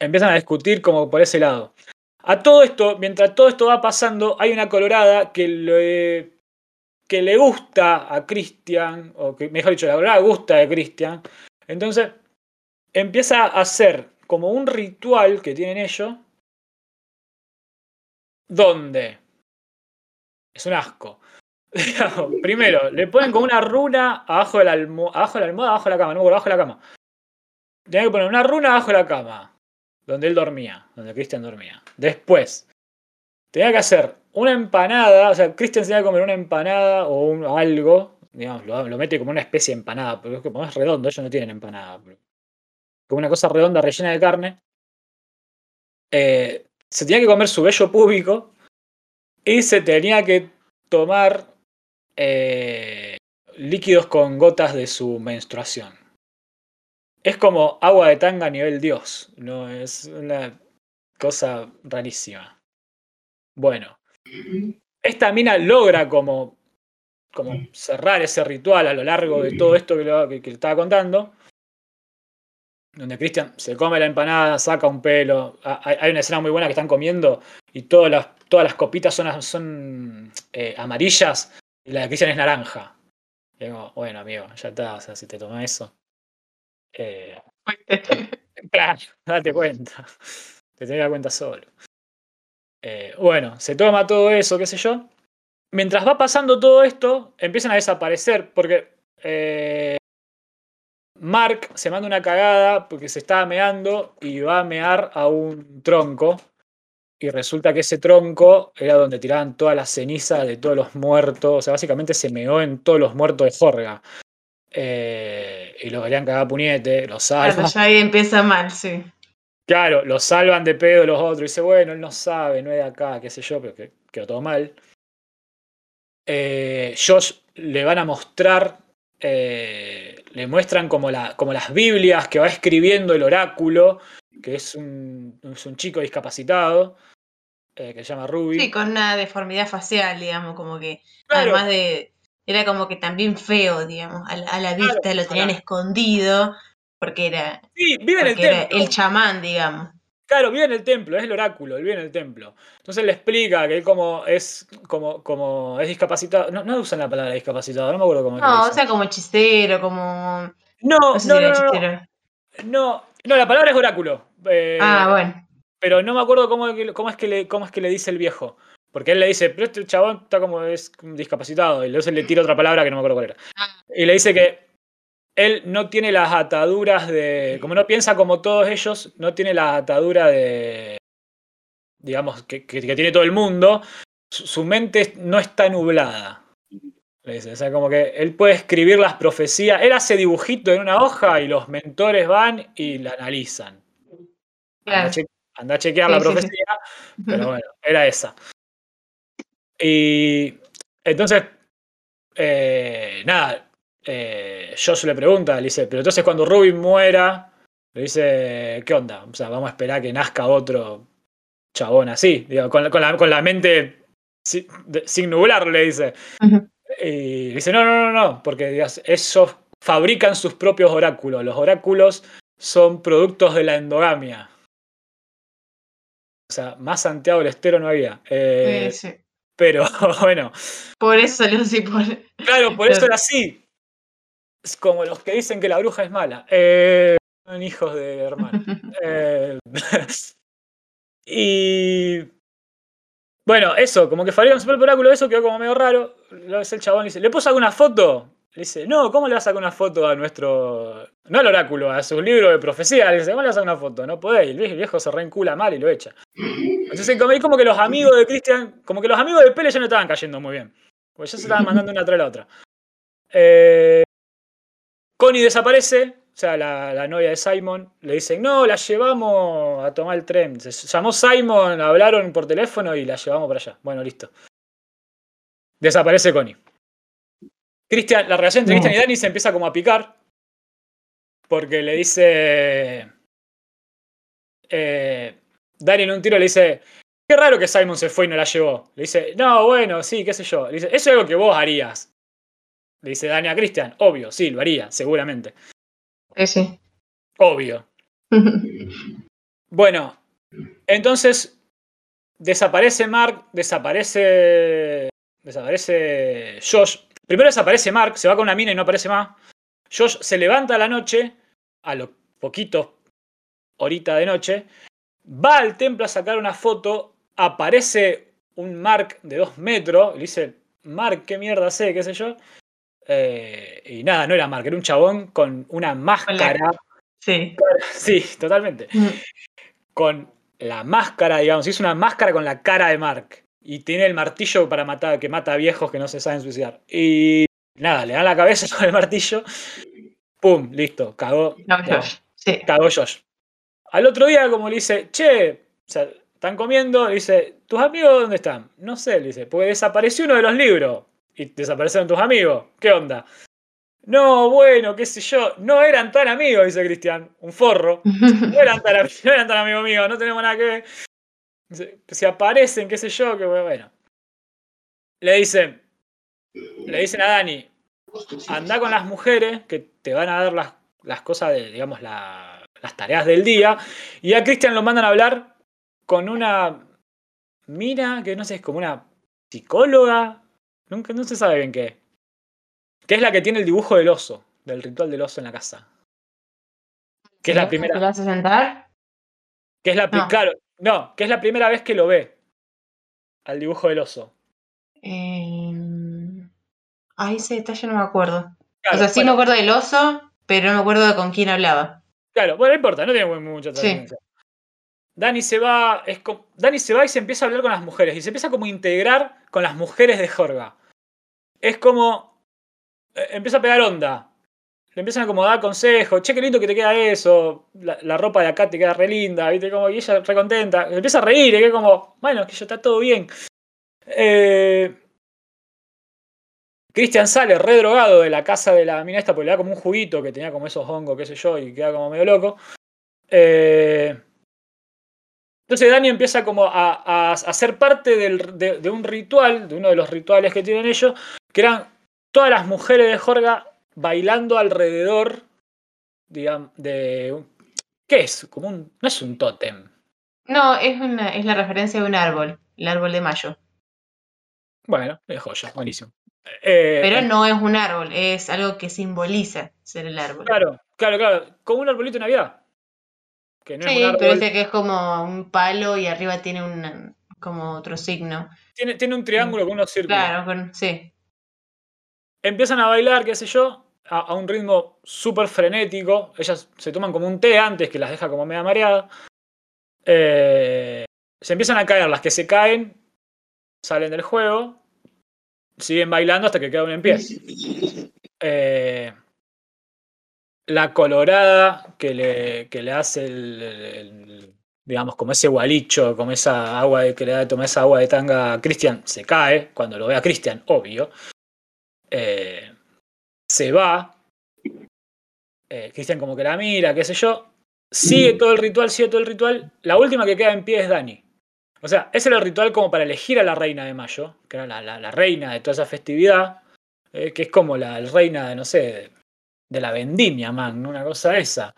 empiezan a discutir como por ese lado. A todo esto, mientras todo esto va pasando, hay una colorada que le, que le gusta a Christian, o que mejor dicho, la colorada gusta de Christian. Entonces empieza a hacer como un ritual que tienen ellos, donde es un asco. Primero, le ponen como una runa abajo de la, abajo de la almohada, abajo de la cama, no, abajo de la cama. Tenía que poner una runa abajo de la cama, donde él dormía, donde Christian dormía. Después, tenía que hacer una empanada, o sea, Christian tenía que comer una empanada o algo digamos, lo, mete como una especie de empanada, porque como es redondo, ellos no tienen empanada. Como una cosa redonda rellena de carne. Eh, se tenía que comer su vello público y se tenía que tomar eh, líquidos con gotas de su menstruación. Es como agua de tanga a nivel Dios, no es una cosa rarísima. Bueno, esta mina logra como, como cerrar ese ritual a lo largo de todo esto que, que, estaba contando. Donde Cristian se come la empanada, saca un pelo. Hay una escena muy buena que están comiendo y todas las, todas las copitas son, son eh, amarillas y la de Cristian es naranja. Y digo, bueno, amigo, ya está, o sea, si te tomas eso. Eh, claro, date cuenta. Te tenés que dar cuenta solo. Eh, bueno, se toma todo eso, qué sé yo. Mientras va pasando todo esto, empiezan a desaparecer porque eh, Mark se manda una cagada porque se estaba meando y va a mear a un tronco. Y resulta que ese tronco era donde tiraban todas las cenizas de todos los muertos. O sea, básicamente se meó en todos los muertos de Jorga. Eh, y lo querían cagar puñete, lo salvan. ya ahí empieza mal, sí. Claro, lo salvan de pedo los otros. Y dice, bueno, él no sabe, no es de acá, qué sé yo, pero que quedó todo mal. Eh, Josh le van a mostrar, eh, le muestran como, la, como las Biblias que va escribiendo el oráculo, que es un, es un chico discapacitado, que se llama Ruby. Sí, con una deformidad facial, digamos, como que además de... Era como que también feo, digamos, a, la vista, lo tenían escondido porque era, sí, vive en el, templo. el chamán, digamos. Claro, vive en el templo, es el oráculo, él vive en el templo. Entonces le explica que él como es como, como es discapacitado. No, no usan la palabra discapacitado, no me acuerdo cómo es. No, o sea, como hechicero, como. No, no, no, no, no, la palabra es oráculo. Eh, ah, bueno. Pero no me acuerdo cómo, cómo, es que le, cómo es que le dice el viejo. Porque él le dice, pero este chabón está como es discapacitado. Y luego le tira otra palabra que no me acuerdo cuál era. Ah. Y le dice que él no tiene las ataduras de. Como no piensa como todos ellos, no tiene la atadura de. digamos, que, tiene todo el mundo. Su, mente no está nublada. O sea, como que él puede escribir las profecías. Él hace dibujito en una hoja y los mentores van y la analizan. Anda, a, chequear la profecía, pero bueno, era esa. Y entonces, eh, nada, eh, Josh le pregunta, le dice, pero entonces cuando Ruby muera, le dice, ¿qué onda? O sea, vamos a esperar que nazca otro chabón así, con, la, mente sin, nublar, le dice. Y dice, no, no, no, no, porque ellos fabrican sus propios oráculos. Los oráculos son productos de la endogamia. O sea, más Santiago del Estero no había. Eh, pero bueno. Por eso salió así. Por... Claro, por eso era así. Es como los que dicen que la bruja es mala. Eh, son hijos de hermanos. Eh, y. Bueno, eso, como que fabrican su propio oráculo, eso quedó como medio raro. Lo ves el chabón y dice: ¿Le puedo sacar una foto? Le dice: No, ¿cómo le vas a sacar una foto a nuestro. No al oráculo, a su libro de profecía? Le dice: ¿Cómo le vas a sacar una foto? No podéis. El viejo se reincula mal y lo echa. Entonces, como, como que los amigos de Cristian, como que los amigos de Pele ya no estaban cayendo muy bien. Porque ya se estaban mandando una tras la otra. Eh, Connie desaparece, o sea, la, novia de Simon, le dicen, no, la llevamos a tomar el tren. Se llamó Simon, hablaron por teléfono y la llevamos para allá. Bueno, listo. Desaparece Connie. Christian, la relación entre Christian y Dani se empieza como a picar. Porque le dice. Eh, Dani en un tiro le dice. Qué raro que Simon se fue y no la llevó. Le dice, no, bueno, sí, qué sé yo. Le dice, eso es algo que vos harías. Le dice Dani a Cristian, obvio, sí, lo haría, seguramente. Sí, sí. Obvio. bueno, entonces desaparece Mark, desaparece. Desaparece Josh. Primero desaparece Mark, se va con una mina y no aparece más. Josh se levanta a la noche, a los poquitos horita de noche, va al templo a sacar una foto, aparece un Mark de dos metros, le dice, Mark, ¿qué mierda sé? ¿Qué sé yo? Eh, y nada, no era Mark, era un chabón con una máscara. Sí. Sí, totalmente. Mm. Con la máscara, digamos, hizo una máscara con la cara de Mark. Y tiene el martillo para matar, que mata a viejos que no se saben suicidar. Y Nada, le dan la cabeza con el martillo. ¡Pum! Listo, cagó. No, Josh. Sí. Cagó Josh. Al otro día, como le dice, che, o sea, están comiendo, le dice, ¿tus amigos dónde están? No sé, le dice, porque desapareció uno de los libros. Y desaparecieron tus amigos. ¿Qué onda? No, bueno, qué sé yo. No eran tan amigos, dice Cristian. Un forro. No eran tan, no eran tan amigos míos, no tenemos nada que ver. Si aparecen, qué sé yo, que bueno. Le dicen, le dicen a Dani, anda con las mujeres que te van a dar las, las cosas de, digamos, la- las tareas del día. Y a Cristian lo mandan a hablar con una mina que no sé, es como una psicóloga. Nunca, no se sabe bien qué. Que es la que tiene el dibujo del oso, del ritual del oso en la casa. Que es la ¿Te primera. vas a sentar? Que es la, No. claro, no, que es la primera vez que lo ve. Al dibujo del oso. Eh... Ay, ese detalle no me acuerdo. Claro, o sea, sí bueno, me acuerdo del oso, pero no me acuerdo de con quién hablaba. Claro, bueno, no importa, no tiene mu- mucha Sí. trascendencia. Dani se va, es co- Dani se va y se empieza a hablar con las mujeres y se empieza como a integrar con las mujeres de Jorga. Es como eh, empieza a pegar onda. Le empiezan a como a dar consejos, che, qué lindo que te queda eso, la, ropa de acá te queda re linda, ¿viste? Como, y ella re contenta. Empieza a reír, y que como, bueno, que yo está todo bien. Eh, sale re drogado de la casa de la mina esta porque le da como un juguito que tenía como esos hongos, qué sé yo, y queda como medio loco. Eh, entonces Dani empieza como a, a, a ser parte de un ritual, de uno de los rituales que tienen ellos, que eran todas las mujeres de Jorga bailando alrededor, digamos, de... un- ¿Qué es? Como un... No es un tótem. No, es, una, es la referencia de un árbol, el árbol de mayo. Bueno, es joya, buenísimo. Eh, Pero no es un árbol, es algo que simboliza ser el árbol. Claro, claro, claro. Como un arbolito de Navidad. Que no es sí, un árbol. pero este que es como un palo y arriba tiene un como otro signo. Tiene, tiene un triángulo con unos círculos. Claro, con- sí. Empiezan a bailar, qué sé yo, a, un ritmo súper frenético. Ellas se toman como un té antes que las deja como media mareada. Eh, se empiezan a caer. Las que se caen salen del juego. Siguen bailando hasta que queda una en pie. Eh, la colorada que le, que le hace el, digamos, como ese gualicho, como esa agua que le da de tomar esa agua de tanga a Cristian, se cae, cuando lo ve a Cristian, obvio. Eh, se va. Eh, Cristian como que la mira, qué sé yo. Sigue todo el ritual, sigue todo el ritual. La última que queda en pie es Dani. O sea, ese era el ritual como para elegir a la reina de mayo, que era la, la- reina de toda esa festividad, eh, que es como la, reina de, no sé, de, la vendimia, man, una cosa esa.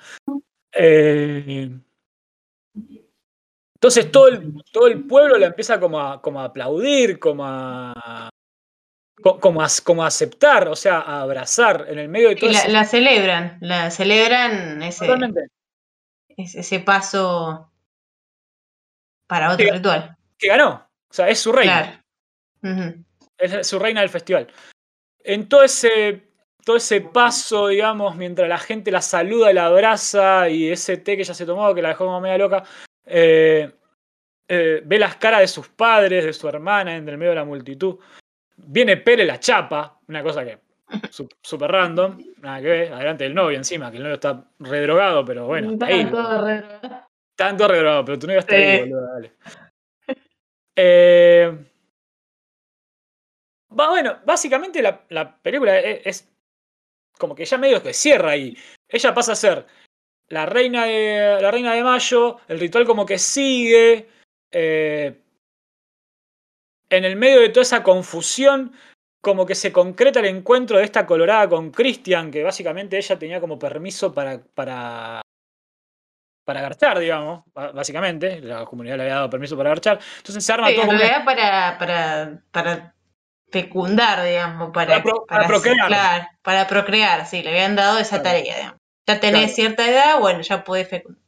Eh, entonces todo el, todo el pueblo la empieza como a, como a aplaudir, como a, como, como aceptar, o sea, a abrazar en el medio de todo Y la, ese- la celebran, la celebran ese, ese, ese paso para otro ritual. Que ganó. O sea, es su reina. Claro. Es su reina del festival. En todo ese, todo ese paso, digamos, mientras la gente la saluda y la abraza, y ese té que ella se tomó, que la dejó como media loca, eh, eh, ve las caras de sus padres, de su hermana, en el medio de la multitud. Viene Pere la chapa, una cosa que súper random, nada que ver, adelante del novio encima, que el novio está redrogado, pero bueno, está ahí. Estaban todos re drogados. Tanto redrogado, pero tu novio está ahí, boludo, dale. Eh, bueno, básicamente la, la película e- es, como que ya medio que cierra ahí. Ella pasa a ser la reina de, la reina de mayo, el ritual como que sigue. eh, en el medio de toda esa confusión, como que se concreta el encuentro de esta colorada con Christian, que básicamente ella tenía como permiso para, para, para garchar, digamos, básicamente. La comunidad le había dado permiso para garchar. Entonces se arma Sí, todo en como una- realidad para, para, para fecundar, digamos, para, Para pro- para procrear. claro, para procrear, sí, le habían dado esa Claro. tarea, digamos. Ya tenés Claro. cierta edad, bueno, ya podés fecundar,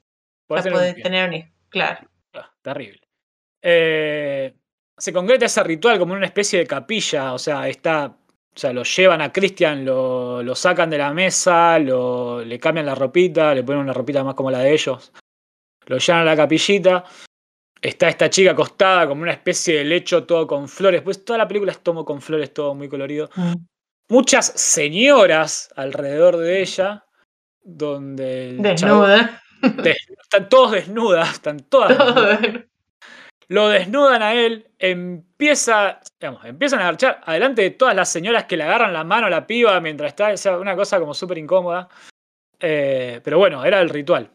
podés ya tener podés tener un hijo, claro. Ah, terrible. Eh, se concreta ese ritual como una especie de capilla, o sea, está, o sea, lo llevan a Christian, lo, lo sacan de la mesa, lo, le cambian la ropita, le ponen una ropita más como la de ellos, lo llevan a la capillita, está esta chica acostada como una especie de lecho todo con flores, pues toda la película es todo con flores, todo muy colorido. muchas señoras alrededor de ella, donde Desnuda. están todos desnudas, están todas desnudas. Lo desnudan a él, empieza, digamos, empiezan a marchar adelante de todas las señoras que le agarran la mano a la piba mientras está, o sea, una cosa como súper incómoda. Eh, pero bueno, era el ritual.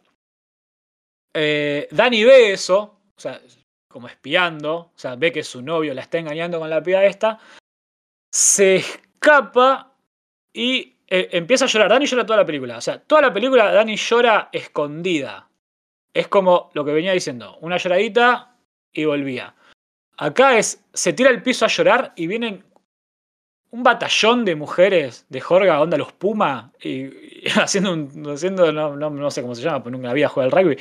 Eh, Dani ve eso, o sea, como espiando, o sea, ve que su novio la está engañando con la piba esta, se escapa y eh, empieza a llorar. Dani llora toda la película, o sea, toda la película Dani llora escondida. Es como lo que venía diciendo, una lloradita y volvía. Acá es, se tira al piso a llorar y vienen un batallón de mujeres de Jorga, onda los Puma, y, haciendo un, haciendo, no, no, sé cómo se llama, porque nunca había jugado al rugby.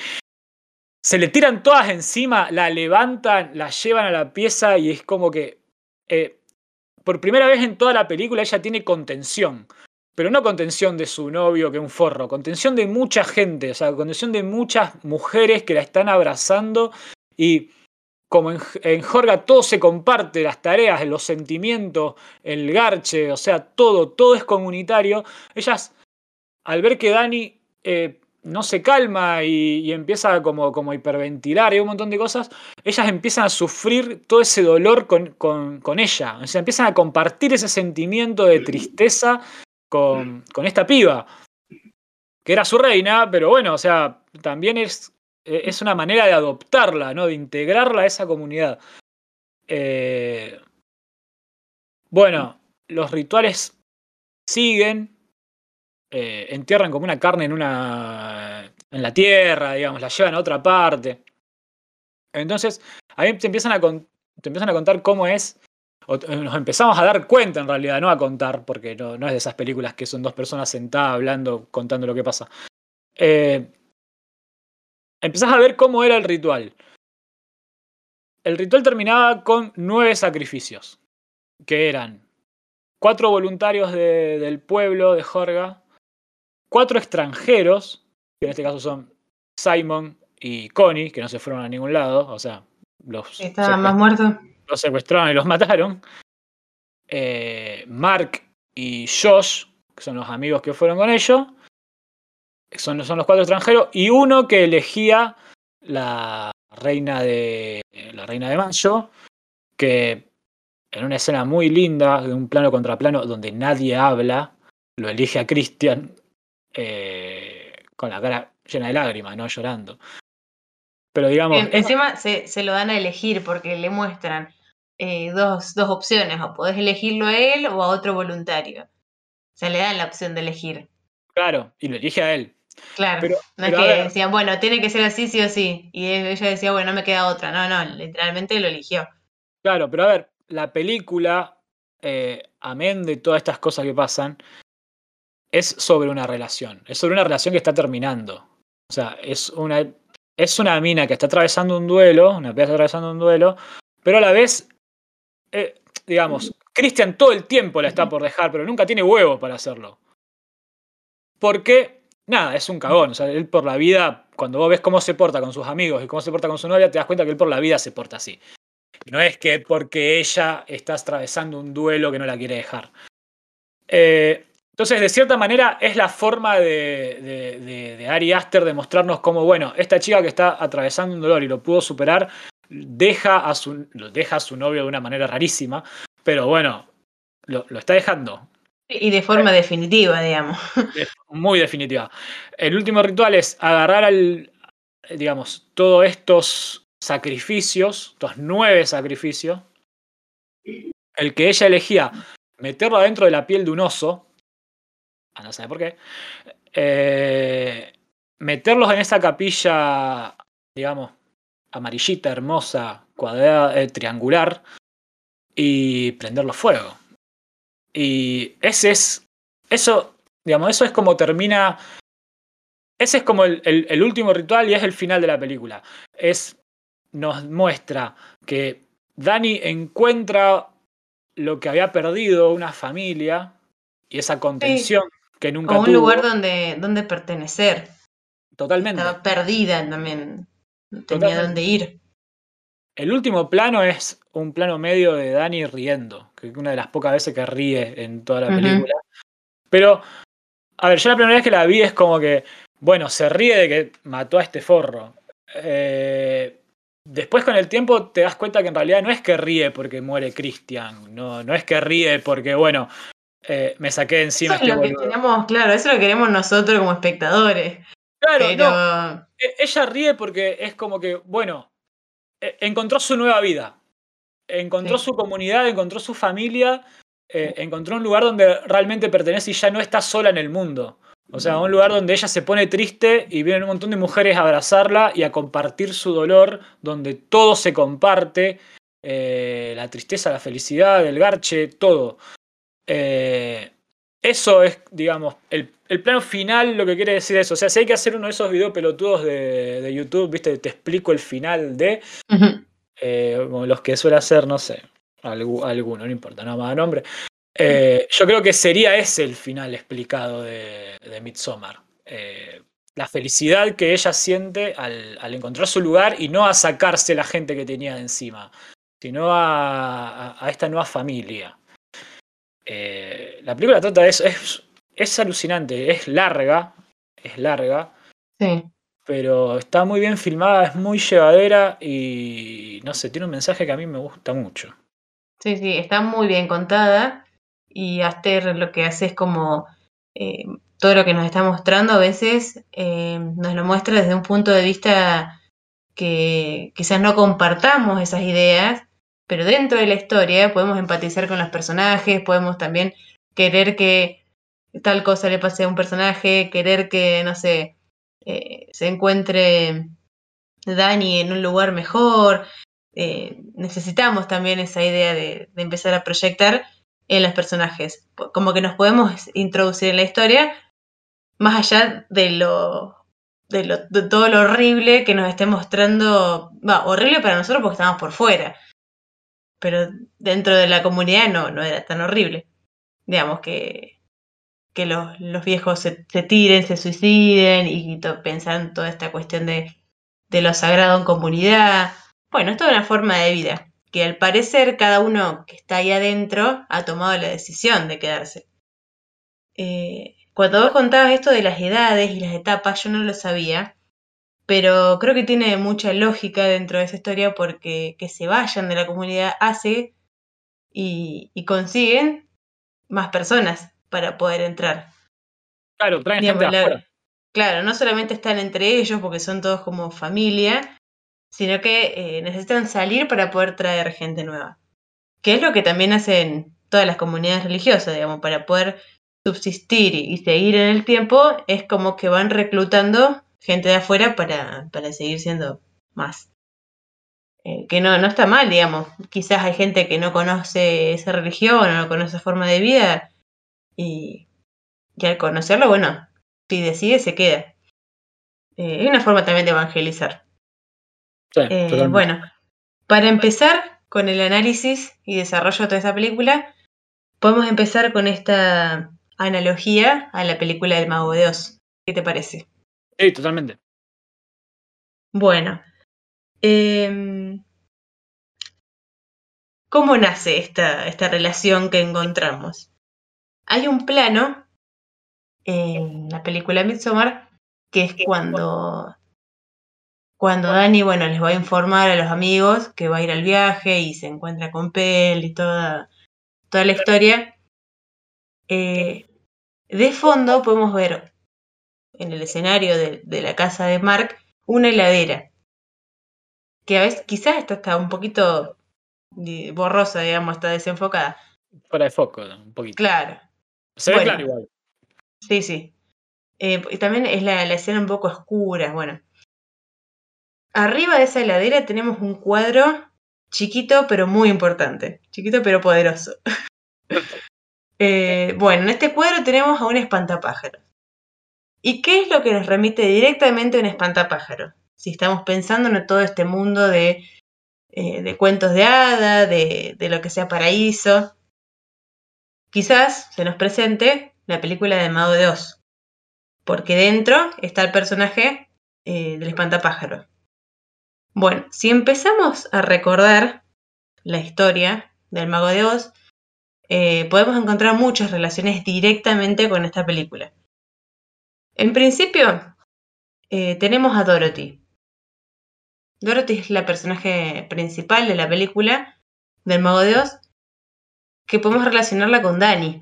Se le tiran todas encima, la levantan, la llevan a la pieza y es como que eh, por primera vez en toda la película ella tiene contención. Pero no contención de su novio, que un forro, contención de mucha gente, o sea, contención de muchas mujeres que la están abrazando y como en, Jorga todo se comparte, las tareas, los sentimientos, el garche, o sea, todo, todo es comunitario, ellas, al ver que Dani eh, no se calma y, empieza como, como hiperventilar y un montón de cosas, ellas empiezan a sufrir todo ese dolor con, con, ella, o sea, empiezan a compartir ese sentimiento de tristeza con, con esta piba, que era su reina, pero bueno, o sea, también es es una manera de adoptarla, ¿no? De integrarla a esa comunidad. Eh, bueno, los rituales siguen, eh, entierran como una carne en una. en la tierra, digamos, la llevan a otra parte. Entonces, ahí te empiezan a, te empiezan a contar cómo es. nos empezamos a dar cuenta en realidad, no a contar, porque no, no es de esas películas que son dos personas sentadas hablando, contando lo que pasa. Eh, empezás a ver cómo era el ritual. El ritual terminaba con nueve sacrificios, que eran cuatro voluntarios del pueblo de Jorga, cuatro extranjeros, que en este caso son Simon y Connie, que no se fueron a ningún lado, o sea, los, estaban más muertos. Los secuestraron y los mataron. Eh, Mark y Josh, que son los amigos que fueron con ellos, son, son los cuatro extranjeros, y uno que elegía la reina de la reina de Mayo, que en una escena muy linda, de un plano contra plano, donde nadie habla, lo elige a Christian eh, con la cara llena de lágrimas, ¿no? Llorando. Pero digamos. encima se, se, lo dan a elegir porque le muestran eh, dos, dos opciones: o podés elegirlo a él o a otro voluntario. Se le dan la opción de elegir. Claro, y lo elige a él. Claro, no es que decían, bueno, tiene que ser así, sí o sí. Y ella decía, bueno, no me queda otra. No, no, literalmente lo eligió. Claro, pero a ver, la película, eh, amén de todas estas cosas que pasan, es sobre una relación. Es sobre una relación que está terminando. O sea, es una, es una mina que está atravesando un duelo, una pieza atravesando un duelo, pero a la vez, eh, digamos, Christian todo el tiempo la está por dejar, pero nunca tiene huevo para hacerlo. Porque nada, es un cagón. O sea, él por la vida, cuando vos ves cómo se porta con sus amigos y cómo se porta con su novia, te das cuenta que él por la vida se porta así. No es que porque ella está atravesando un duelo que no la quiere dejar. Eh, entonces, de cierta manera, es la forma de, Ari Aster de mostrarnos cómo, bueno, esta chica que está atravesando un dolor y lo pudo superar, deja a su, deja a su novio de una manera rarísima, pero bueno, lo está dejando. Y de forma definitiva, digamos. Muy definitiva. El último ritual es agarrar al, digamos, todos estos sacrificios, estos nueve sacrificios, el que ella elegía meterlo adentro de la piel de un oso, ah, no sabe por qué, eh, meterlos en esa capilla, digamos, amarillita, hermosa, cuadrada, eh, triangular, y prenderlo fuego. Y ese es, eso, digamos, eso es como termina, ese es como el, último ritual y es el final de la película. Es, nos muestra que Dani encuentra lo que había perdido una familia y esa contención que nunca tuvo. un lugar donde, donde pertenecer. Totalmente. Estaba perdida también. No tenía dónde ir. el último plano es un plano medio de Dani riendo, que una de las pocas veces que ríe en toda la película. Pero, a ver, yo la primera vez que la vi es como que, bueno, se ríe de que mató a este forro. Eh, después con el tiempo te das cuenta que en realidad no es que ríe porque muere Christian, no, no es que ríe porque, bueno, eh, me saqué encima eso es este lo que tenemos, claro, eso lo queremos nosotros como espectadores. Claro, no. E, ella ríe porque es como que, bueno, e, encontró su nueva vida, encontró su comunidad, encontró su familia, eh, encontró un lugar donde realmente pertenece y ya no está sola en el mundo. O sea, un lugar donde ella se pone triste y vienen un montón de mujeres a abrazarla y a compartir su dolor, donde todo se comparte, eh, la tristeza, la felicidad, el garche, todo. Eh, eso es, digamos, el, plano final lo que quiere decir eso. O sea, si hay que hacer uno de esos videos pelotudos de, YouTube, viste, te explico el final de. Eh, los que suele hacer, no sé, alguno, no importa, no más nombre. Eh, yo creo que sería ese el final explicado de, de Midsommar. la felicidad que ella siente al, encontrar su lugar y no a sacarse la gente que tenía encima, sino a esta nueva familia. Eh, la película trata de eso. Es, es alucinante, es larga, es larga. Sí. Pero está muy bien filmada, es muy llevadera y no sé, tiene un mensaje que a mí me gusta mucho. Sí, sí, está muy bien contada y Aster lo que hace es como eh, todo lo que nos está mostrando a veces eh, nos lo muestra desde un punto de vista que quizás no compartamos esas ideas, pero dentro de la historia podemos empatizar con los personajes, podemos también querer que tal cosa le pase a un personaje, querer que, no sé, eh, se encuentre Dani en un lugar mejor. Eh, necesitamos también esa idea de, empezar a proyectar en los personajes. Como que nos podemos introducir en la historia más allá de lo de, lo, de todo lo horrible que nos esté mostrando, va, horrible para nosotros porque estamos por fuera, pero dentro de la comunidad no, no era tan horrible. Digamos que, que los, los viejos se, tiren, se suiciden y pensan toda esta cuestión de, de lo sagrado en comunidad. Bueno, es toda una forma de vida, que al parecer cada uno que está ahí adentro ha tomado la decisión de quedarse. Eh, cuando vos contabas esto de las edades y las etapas, yo no lo sabía, pero creo que tiene mucha lógica dentro de esa historia porque que se vayan de la comunidad hace y, consiguen más personas para poder entrar. Claro, traen gente Claro, no solamente están entre ellos porque son todos como familia, sino que eh, necesitan salir para poder traer gente nueva. Que es lo que también hacen todas las comunidades religiosas, digamos, para poder subsistir y seguir en el tiempo, es como que van reclutando gente de afuera para, para seguir siendo más. Eh, que no, no está mal, digamos. Quizás hay gente que no conoce esa religión o no conoce esa forma de vida y, y al conocerlo, bueno, si decide, se queda. Eh, es una forma también de evangelizar. Eh, bueno, para empezar con el análisis y desarrollo de toda esta película, podemos empezar con esta analogía a la película del Mago de Oz. ¿Qué te parece? Sí, totalmente. Bueno. Em, ¿Cómo nace esta, esta relación que encontramos? Hay un plano en la película Midsommar que es cuando, cuando Dani, bueno, les va a informar a los amigos que va a ir al viaje y se encuentra con Pel y toda, toda la historia. Eh, de fondo podemos ver en el escenario de, la casa de Mark una heladera. Que a veces quizás esta está un poquito borrosa, digamos, está desenfocada. Fuera de foco, un poquito. Claro. Se ve claro igual. Sí, sí. Eh, y también es la, la escena un poco oscura, bueno. Arriba de esa heladera tenemos un cuadro chiquito pero muy importante. Chiquito pero poderoso. Eh, bueno, en este cuadro tenemos a un espantapájaros. ¿Y qué es lo que nos remite directamente a un espantapájaro? Si estamos pensando en todo este mundo de, eh, de cuentos de hada, de, de, lo que sea paraíso, quizás se nos presente la película de Mago de Oz, porque dentro está el personaje eh, del espantapájaro. Bueno, si empezamos a recordar la historia del Mago de Oz, eh, podemos encontrar muchas relaciones directamente con esta película. En principio, eh, tenemos a Dorothy. Dorothy es la personaje principal de la película del Mago de Oz, que podemos relacionarla con Danny.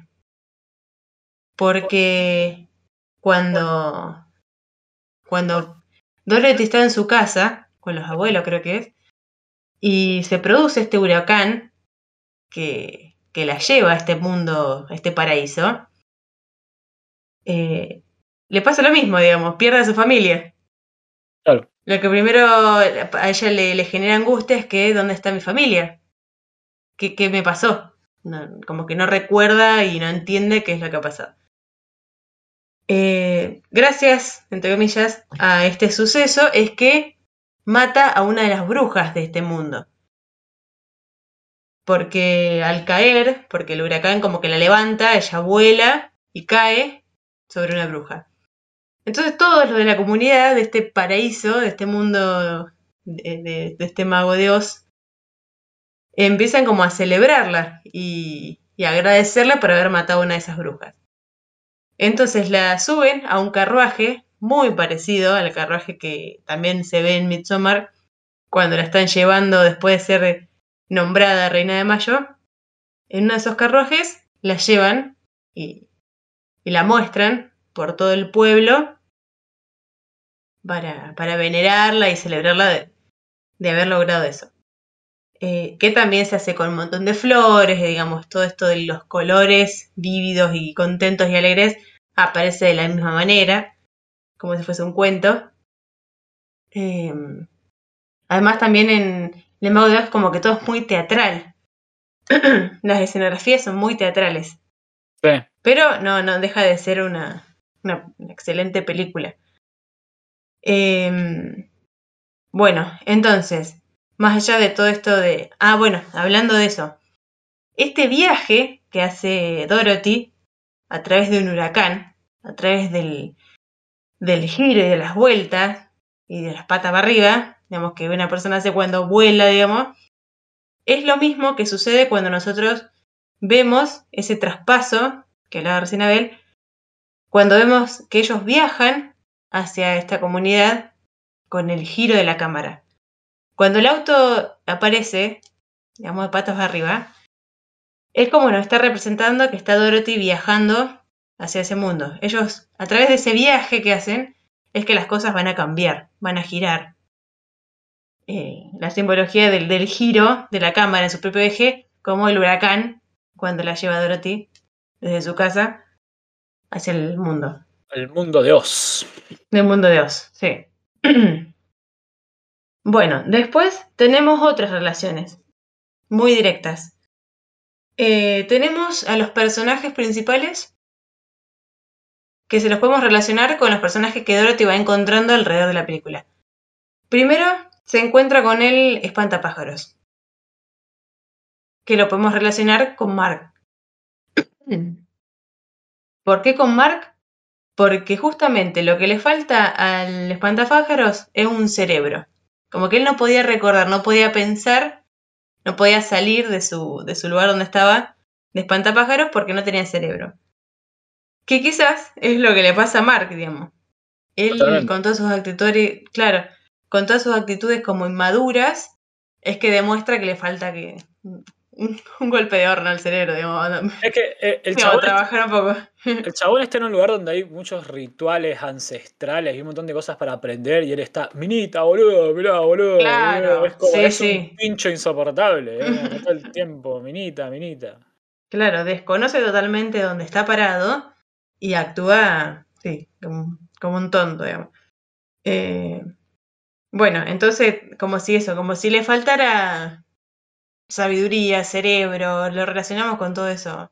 Porque cuando, cuando Dorothy está en su casa, con los abuelos creo que es, y se produce este huracán que, que la lleva a este mundo, a este paraíso, eh, le pasa lo mismo, digamos, pierde a su familia. Claro. Lo que primero a ella le, le genera angustia es que ¿dónde está mi familia? ¿Qué, qué me pasó? Como que no recuerda y no entiende qué es lo que ha pasado. Eh, gracias, entre comillas, a este suceso es que mata a una de las brujas de este mundo. Porque al caer, porque el huracán como que la levanta, ella vuela y cae sobre una bruja. Entonces todos los de la comunidad, de este paraíso, de este mundo, de este mago de Oz, empiezan como a celebrarla y, agradecerla por haber matado a una de esas brujas. Entonces la suben a un carruaje muy parecido al carruaje que también se ve en Midsommar cuando la están llevando después de ser nombrada Reina de Mayo. En uno de esos carruajes la llevan y, la muestran por todo el pueblo para, venerarla y celebrarla de haber logrado eso. Eh, que también se hace con un montón de flores, digamos, todo esto de los colores vívidos y contentos y alegres aparece de la misma manera, como si fuese un cuento. Eh, además también en Le Mago de Oz como que todo es muy teatral. Las escenografías son muy teatrales. Sí. Pero no, no deja de ser una, una, una excelente película. Eh, bueno, entonces, más allá de todo esto de... Ah, bueno, hablando de eso. Este viaje que hace Dorothy a través de un huracán, a través del, del giro y de las vueltas y de las patas para arriba, digamos que una persona hace cuando vuela, digamos, es lo mismo que sucede cuando nosotros vemos ese traspaso, que hablaba recién Abel, cuando vemos que ellos viajan hacia esta comunidad con el giro de la cámara. Cuando el auto aparece, digamos, de patas arriba, es como nos está representando que está Dorothy viajando hacia ese mundo. Ellos, a través de ese viaje que hacen, es que las cosas van a cambiar, van a girar. Eh, la simbología del, del, giro de la cámara en su propio eje, como el huracán cuando la lleva Dorothy desde su casa hacia el mundo. El mundo de Oz. Del mundo de Oz, sí. Bueno, después tenemos otras relaciones muy directas. Eh, tenemos a los personajes principales que se los podemos relacionar con los personajes que Dorothy va encontrando alrededor de la película. Primero se encuentra con el espantapájaros, que lo podemos relacionar con Mark. ¿Por qué con Mark? Porque justamente lo que le falta al espantapájaros es un cerebro. Como que él no podía recordar, no podía pensar, no podía salir de su, de su lugar donde estaba de espantapájaros porque no tenía cerebro. Que quizás es lo que le pasa a Mark, digamos. Él, Totalmente. con todas sus actitudes, claro, con todas sus actitudes como inmaduras, es que demuestra que le falta que un, golpe de horno al cerebro, digamos. Es que eh, el chabón, trabajar un poco. el chabón está en un lugar donde hay muchos rituales ancestrales y un montón de cosas para aprender y él está, minita, boludo, mirá, boludo. Claro, boludo. Es, como, sí, es sí. un pincho insoportable, ¿eh? todo el tiempo, minita, minita. Claro, desconoce totalmente dónde está parado y actúa, sí, como, como un tonto, digamos. Eh, bueno, entonces, como si eso, como si le faltara sabiduría, cerebro, lo relacionamos con todo eso.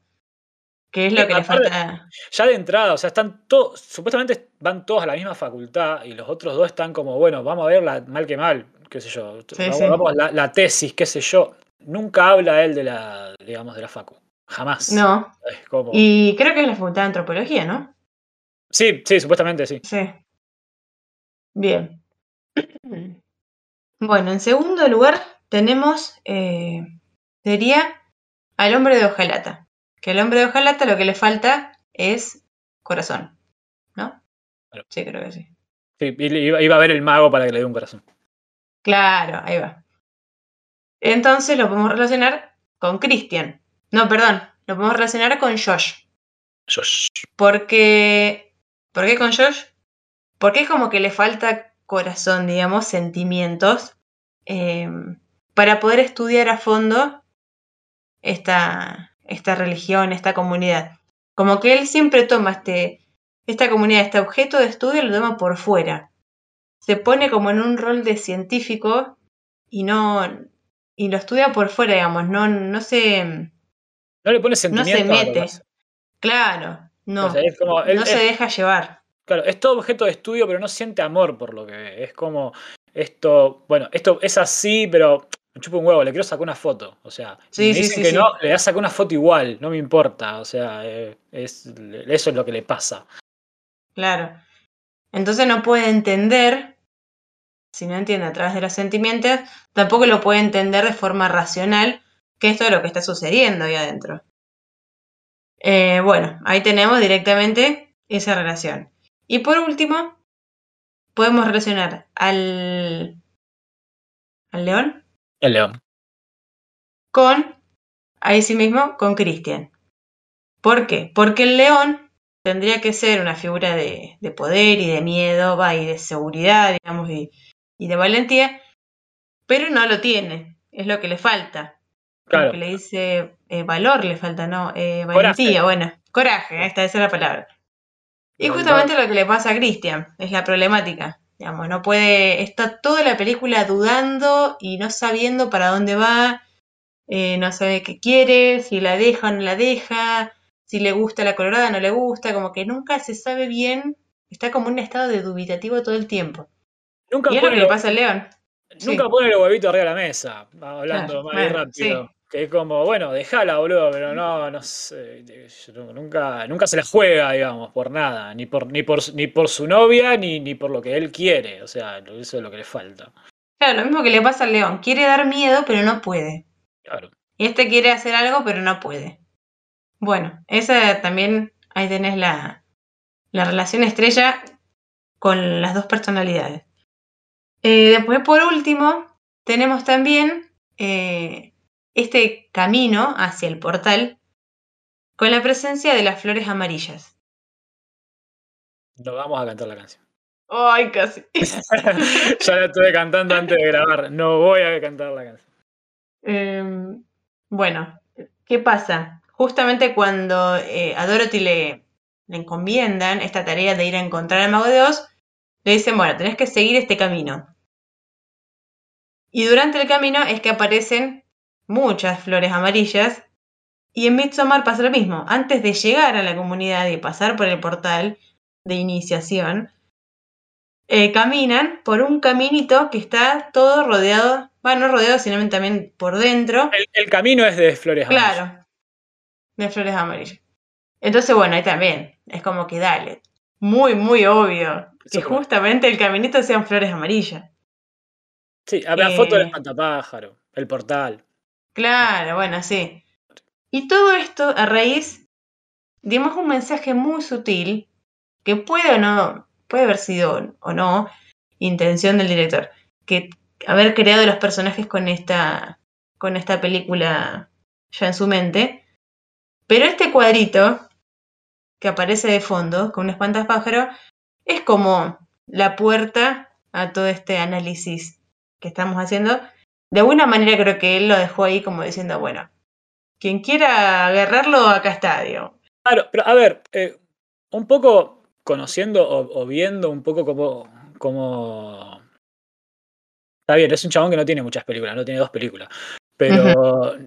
Que es lo que le falta. Ya de entrada, o sea, están todos, supuestamente van todos a la misma facultad y los otros dos están como, bueno, vamos a ver la, mal que mal, qué sé yo, Sí, vamos, sí. vamos a la, la tesis, qué sé yo. Nunca habla él de la, digamos, de la facu. Jamás. No. Es como... Y creo que es la facultad de antropología, ¿no? Sí, sí, supuestamente sí. Sí. Bien. Bueno, en segundo lugar tenemos, eh, sería al hombre de hojalata. Que al hombre de hojalata lo que le falta es corazón, ¿no? Claro. Sí, creo que sí. Sí, iba, iba a ver el mago para que le dé un corazón. Claro, ahí va. Entonces lo podemos relacionar con Christian. No, perdón, lo podemos relacionar con Josh. Josh. Porque. ¿Por qué con Josh? Porque es como que le falta corazón, digamos, sentimientos, eh, para poder estudiar a fondo esta, esta religión, esta comunidad. Como que él siempre toma este, esta comunidad, este objeto de estudio, lo toma por fuera. Se pone como en un rol de científico y no. y lo estudia por fuera, digamos, no, no se. No le pone sentimiento. No se mete. Claro, no. O sea, es como, él- no se es- deja llevar. Claro, es todo objeto de estudio, pero no siente amor por lo que ve. Es como esto, bueno, esto es así, pero me chupa un huevo, le quiero sacar una foto. O sea, si Sí, me dicen sí, que no, le voy a sacar una foto igual, no me importa. O sea, eh, es, eso es lo que le pasa. Claro. Entonces no puede entender, si no entiende a través de los sentimientos, tampoco lo puede entender de forma racional que esto es lo que está sucediendo ahí adentro. Eh, bueno, ahí tenemos directamente esa relación. Y por último, podemos relacionar al, al león El león. con, ahí sí mismo, con Christian. ¿Por qué? Porque el león tendría que ser una figura de, de poder y de miedo, va, y de seguridad, digamos, y, y de valentía, pero no lo tiene, es lo que le falta. Claro. Lo que le dice eh, valor le falta, ¿no? Eh, Coraje. valentía, bueno, coraje, esta esa es la palabra. Y justamente lo que le pasa a Christian, es la problemática. Digamos, no puede, está toda la película dudando y no sabiendo para dónde va, eh, no sabe qué quiere, si la deja o no la deja, si le gusta la colorada o no le gusta, como que nunca se sabe bien, está como en un estado de dubitativo todo el tiempo. Nunca Y es lo pone, que le pasa al león. nunca sí. pone los huevitos arriba de la mesa, hablando Claro, más bueno, rápido. Que es como, bueno, dejala, boludo, pero no, no sé. yo Nunca, nunca se la juega, digamos, por nada. Ni por, ni por, ni por su novia, ni, ni por lo que él quiere. O sea, eso es lo que le falta. Claro, lo mismo que le pasa al león, quiere dar miedo pero no puede. Claro. Y este quiere hacer algo, pero no puede. Bueno, esa también, ahí tenés la, la relación estrella con las dos personalidades. Eh, después, por último, tenemos también eh, este camino hacia el portal con la presencia de las flores amarillas. Nos vamos a cantar la canción. ¡Ay, casi! ya la estuve cantando antes de grabar. No voy a cantar la canción. Em, bueno, ¿qué pasa? Justamente cuando eh, a Dorothy le, le encomiendan esta tarea de ir a encontrar al Mago de Oz, le dicen, bueno, tenés que seguir este camino. Y durante el camino es que aparecen muchas flores amarillas. Y en Midsommar pasa lo mismo. Antes de llegar a la comunidad y pasar por el portal de iniciación, eh, caminan por un caminito que está todo rodeado, bueno, no rodeado, sino también por dentro, El, el camino es de flores amarillas. Claro. De flores amarillas. Entonces, bueno, ahí también. Es como que dale. Muy, muy obvio. Que justamente el caminito sean flores amarillas. Sí, la foto del Eh, espantapájaro, el portal. Claro, bueno, sí. Y todo esto a raíz, digamos, un mensaje muy sutil que puede o no, puede haber sido o no intención del director. Que haber creado los personajes con esta, con esta película ya en su mente. Pero este cuadrito que aparece de fondo con un espantapájaro es como la puerta a todo este análisis que estamos haciendo. De alguna manera creo que él lo dejó ahí como diciendo, bueno, quien quiera agarrarlo, acá está, digo. Claro, pero a ver, eh, un poco conociendo o, o viendo un poco cómo, cómo... Está bien, es un chabón que no tiene muchas películas, no tiene dos películas. Pero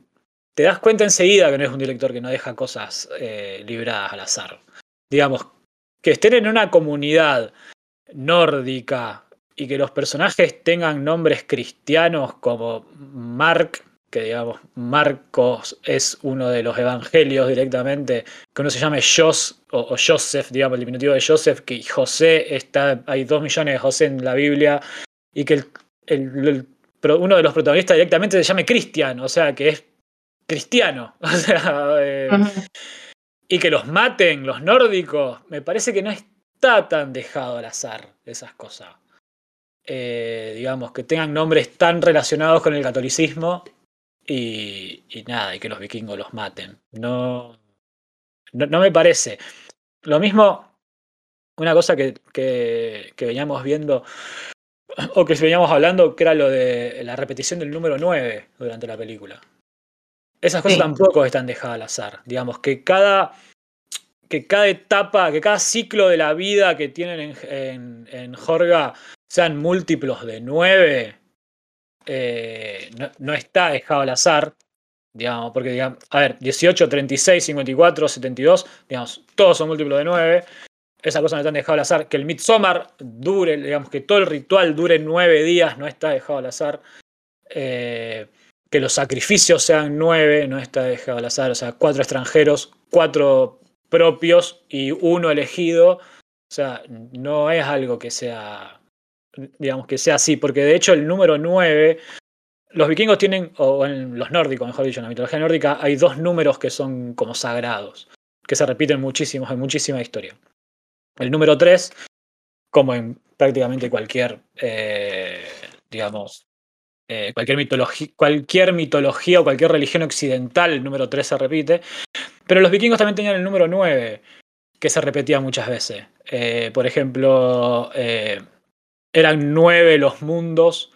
te das cuenta enseguida que no es un director que no deja cosas eh, libradas al azar. Digamos, que estén en una comunidad nórdica y que los personajes tengan nombres cristianos como Mark, que digamos, Marcos es uno de los evangelios directamente, que uno se llame Jos o, o Joseph, digamos, el diminutivo de Joseph, que José está, hay dos millones de José en la Biblia, y que el, el- el uno de los protagonistas directamente se llame Cristian, o sea, que es cristiano. O sea, eh, y que los maten los nórdicos, me parece que no está tan dejado al azar esas cosas. Eh, digamos, que tengan nombres tan relacionados con el catolicismo y, nada, y que los vikingos los maten. No, no, me parece. Lo mismo, una cosa que, que, veníamos viendo o que veníamos hablando, que era lo de la repetición del número 9 durante la película. Esas cosas tampoco están dejadas al azar. Digamos, que cada, que cada etapa, que cada ciclo de la vida que tienen en, en, en Jorga sean múltiplos de 9, eh, no, está dejado al azar, digamos, porque, digamos, a ver, 18, 36, 54, 72, digamos, todos son múltiplos de 9. Esa cosa no está dejado al azar. Que el Midsommar dure, digamos, que todo el ritual dure 9 días, no está dejado al azar. Eh, que los sacrificios sean 9, no está dejado al azar. O sea, cuatro extranjeros, cuatro propios y uno elegido. O sea, no es algo que sea digamos, que sea así, porque de hecho el número 9, los vikingos tienen, o en los nórdicos, mejor dicho, en la mitología nórdica, hay dos números que son como sagrados, que se repiten muchísimos en muchísima historia. El número 3, como en prácticamente cualquier, eh, digamos, eh, cualquier, mitología, cualquier mitología o cualquier religión occidental, el número 3 se repite, pero los vikingos también tenían el número 9, que se repetía muchas veces. Eh, por ejemplo, eran nueve los mundos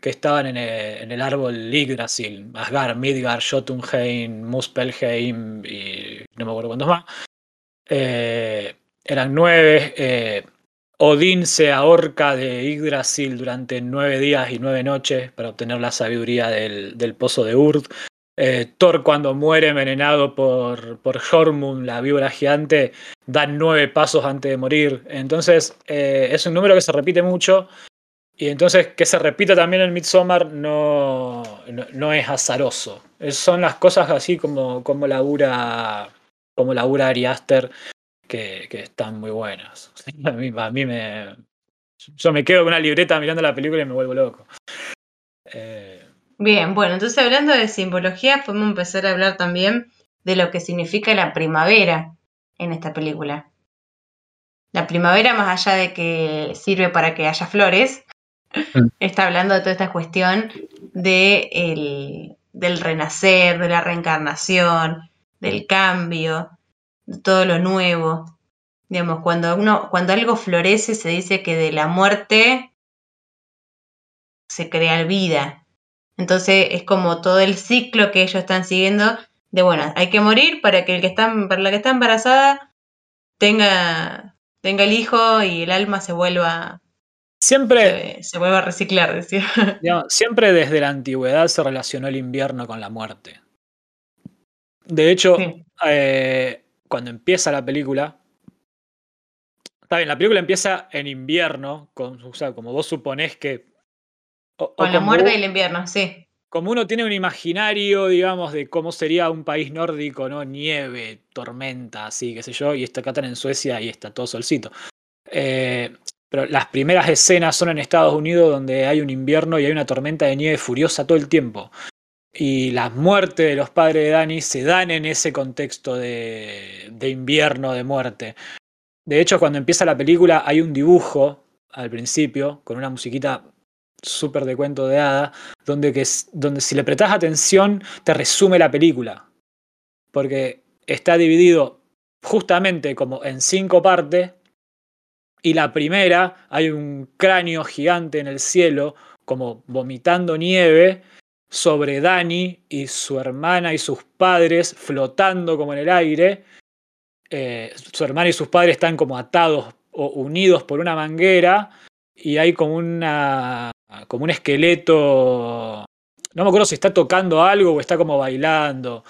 que estaban en el, árbol Yggdrasil, Asgard, Midgard, Jotunheim, Muspelheim y no me acuerdo cuántos más. Eh, eran nueve. Eh, Odín se ahorca de Yggdrasil durante nueve días y nueve noches para obtener la sabiduría del, pozo de Urd. Eh, Thor cuando muere envenenado por, por la víbora gigante, da nueve pasos antes de morir. Entonces eh, es un número que se repite mucho y entonces que se repita también en Midsommar no, no, es azaroso. son las cosas así como, como labura como que, que, están muy buenas. A mí, a mí me... Yo me quedo con una libreta mirando la película y me vuelvo loco. Eh, Bien, bueno, entonces hablando de simbología, podemos empezar a hablar también de lo que significa la primavera en esta película. La primavera, más allá de que sirve para que haya flores, mm. está hablando de toda esta cuestión de del renacer, de la reencarnación, del cambio, de todo lo nuevo. Digamos, cuando, uno, cuando algo florece se dice que de la muerte se crea vida. Entonces es como todo el ciclo que ellos están siguiendo de bueno, hay que morir para que el que está, para la que está embarazada tenga, tenga el hijo y el alma se vuelva Siempre se, vuelva a reciclar, decía. siempre desde la antigüedad se relacionó el invierno con la muerte. De hecho, eh, cuando empieza la película, está bien, la película empieza en invierno, con, o sea, como vos suponés que con la muerte y el invierno, sí. Como uno tiene un imaginario, digamos, de cómo sería un país nórdico, ¿no? Nieve, tormenta, así, qué sé yo, y está acá están en Suecia y está todo solcito. Eh, pero las primeras escenas son en Estados Unidos donde hay un invierno y hay una tormenta de nieve furiosa todo el tiempo. Y las muertes de los padres de Dani se dan en ese contexto de, de invierno, de muerte. De hecho, cuando empieza la película hay un dibujo al principio con una musiquita súper de cuento de hada, donde, que, donde si le prestas atención te resume la película. Porque está dividido justamente como en cinco partes. Y la primera, hay un cráneo gigante en el cielo, como vomitando nieve, sobre Dani y su hermana y sus padres flotando como en el aire. Eh, su hermana y sus padres están como atados o unidos por una manguera y hay como una como un esqueleto. No me acuerdo si está tocando algo o está como bailando.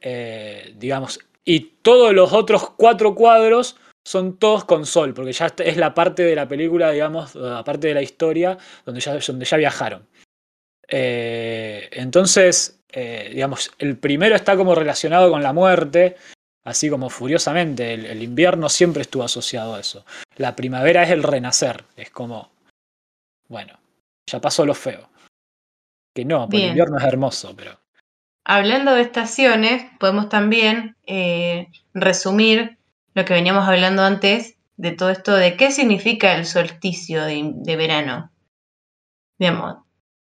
Eh, digamos. Y todos los otros cuatro cuadros son todos con sol, porque ya es la parte de la película, digamos, la parte de la historia donde ya, donde ya viajaron. Eh, entonces, eh, digamos, el primero está como relacionado con la muerte, así como furiosamente. el, invierno siempre estuvo asociado a eso. La primavera es el renacer, es como, bueno, ya pasó lo feo. que no, porque el invierno es hermoso, pero. Hablando de estaciones, podemos también eh, resumir lo que veníamos hablando antes de todo esto de qué significa el solsticio de, verano. Digamos,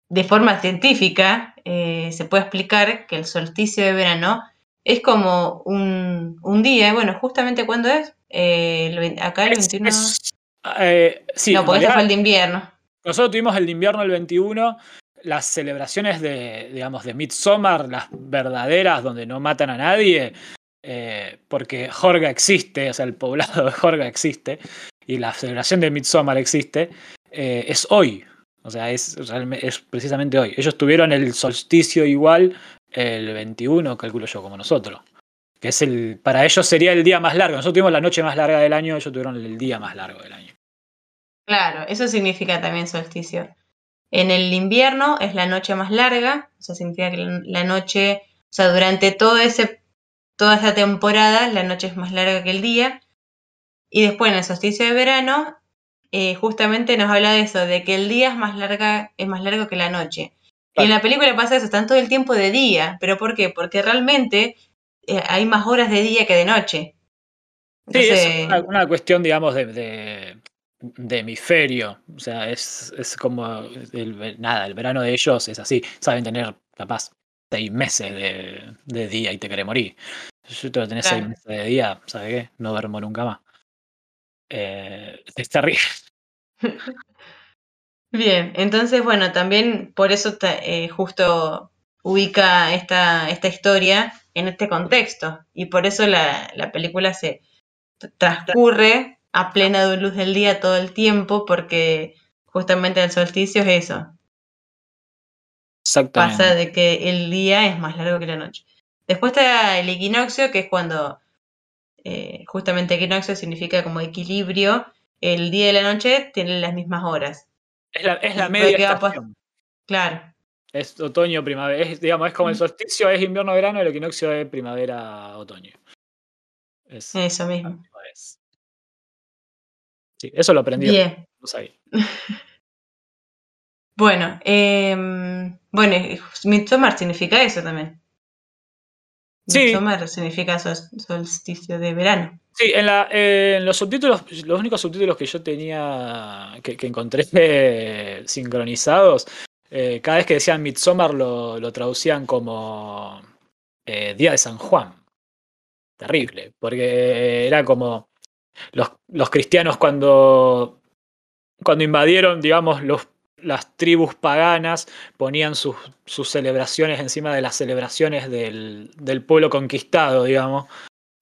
de forma científica eh, se puede explicar que el solsticio de verano es como un, un día, bueno, justamente cuando es, eh, acá el 21... Eh, sí, no, porque ese fue el de invierno. Nosotros tuvimos el invierno el 21, las celebraciones de, digamos, de Midsommar, las verdaderas, donde no matan a nadie, eh, porque Jorga existe, o sea, el poblado de Jorga existe, y la celebración de Midsommar existe, es hoy. O sea, es, es precisamente hoy. Ellos tuvieron el solsticio igual el 21, calculo yo, como nosotros. Que es el. Para ellos sería el día más largo. Nosotros tuvimos la noche más larga del año, ellos tuvieron el día más largo del año. Claro, eso significa también solsticio. En el invierno es la noche más larga, o sea, significa que la noche, o sea, durante todo ese, toda esa temporada, la noche es más larga que el día. Y después en el solsticio de verano, eh, justamente nos habla de eso, de que el día es más, larga, es más largo que la noche. Y en la película pasa eso, están todo el tiempo de día. ¿Pero por qué? Porque realmente eh, hay más horas de día que de noche. sí, es una, cuestión, digamos, de, de, hemisferio. O sea, es, es como, el, nada, el verano de ellos es así. Saben tener, capaz, seis meses de, de día y te querés morir. Si tú tenés seis meses de día, ¿sabes qué? No duermo nunca más. Eh, está rico. Bien, entonces, bueno, también por eso eh, justo ubica esta, esta historia en este contexto y por eso la, la película se transcurre a plena luz del día todo el tiempo porque justamente el solsticio es eso. Pasa de que el día es más largo que la noche. Después está el equinoccio, que es cuando eh, justamente equinoccio significa como equilibrio. El día y la noche tienen las mismas horas. Es la, es la media estación. Claro. Es otoño, primavera. Es, digamos, es como el solsticio es invierno, verano, el equinoccio es primavera, otoño. eso mismo. Sí, eso lo aprendí. Bien. bueno, eh, bueno, Midsommar significa eso también. Sí. Midsommar significa solsticio de verano. Sí, en, la, en, los subtítulos, los únicos subtítulos que yo tenía, que, encontré sincronizados, eh, cada vez que decían Midsommar lo, lo traducían como eh, Día de San Juan. Terrible, porque era como los, los cristianos cuando, cuando invadieron, digamos, los, las tribus paganas ponían sus, sus, celebraciones encima de las celebraciones del, del pueblo conquistado, digamos.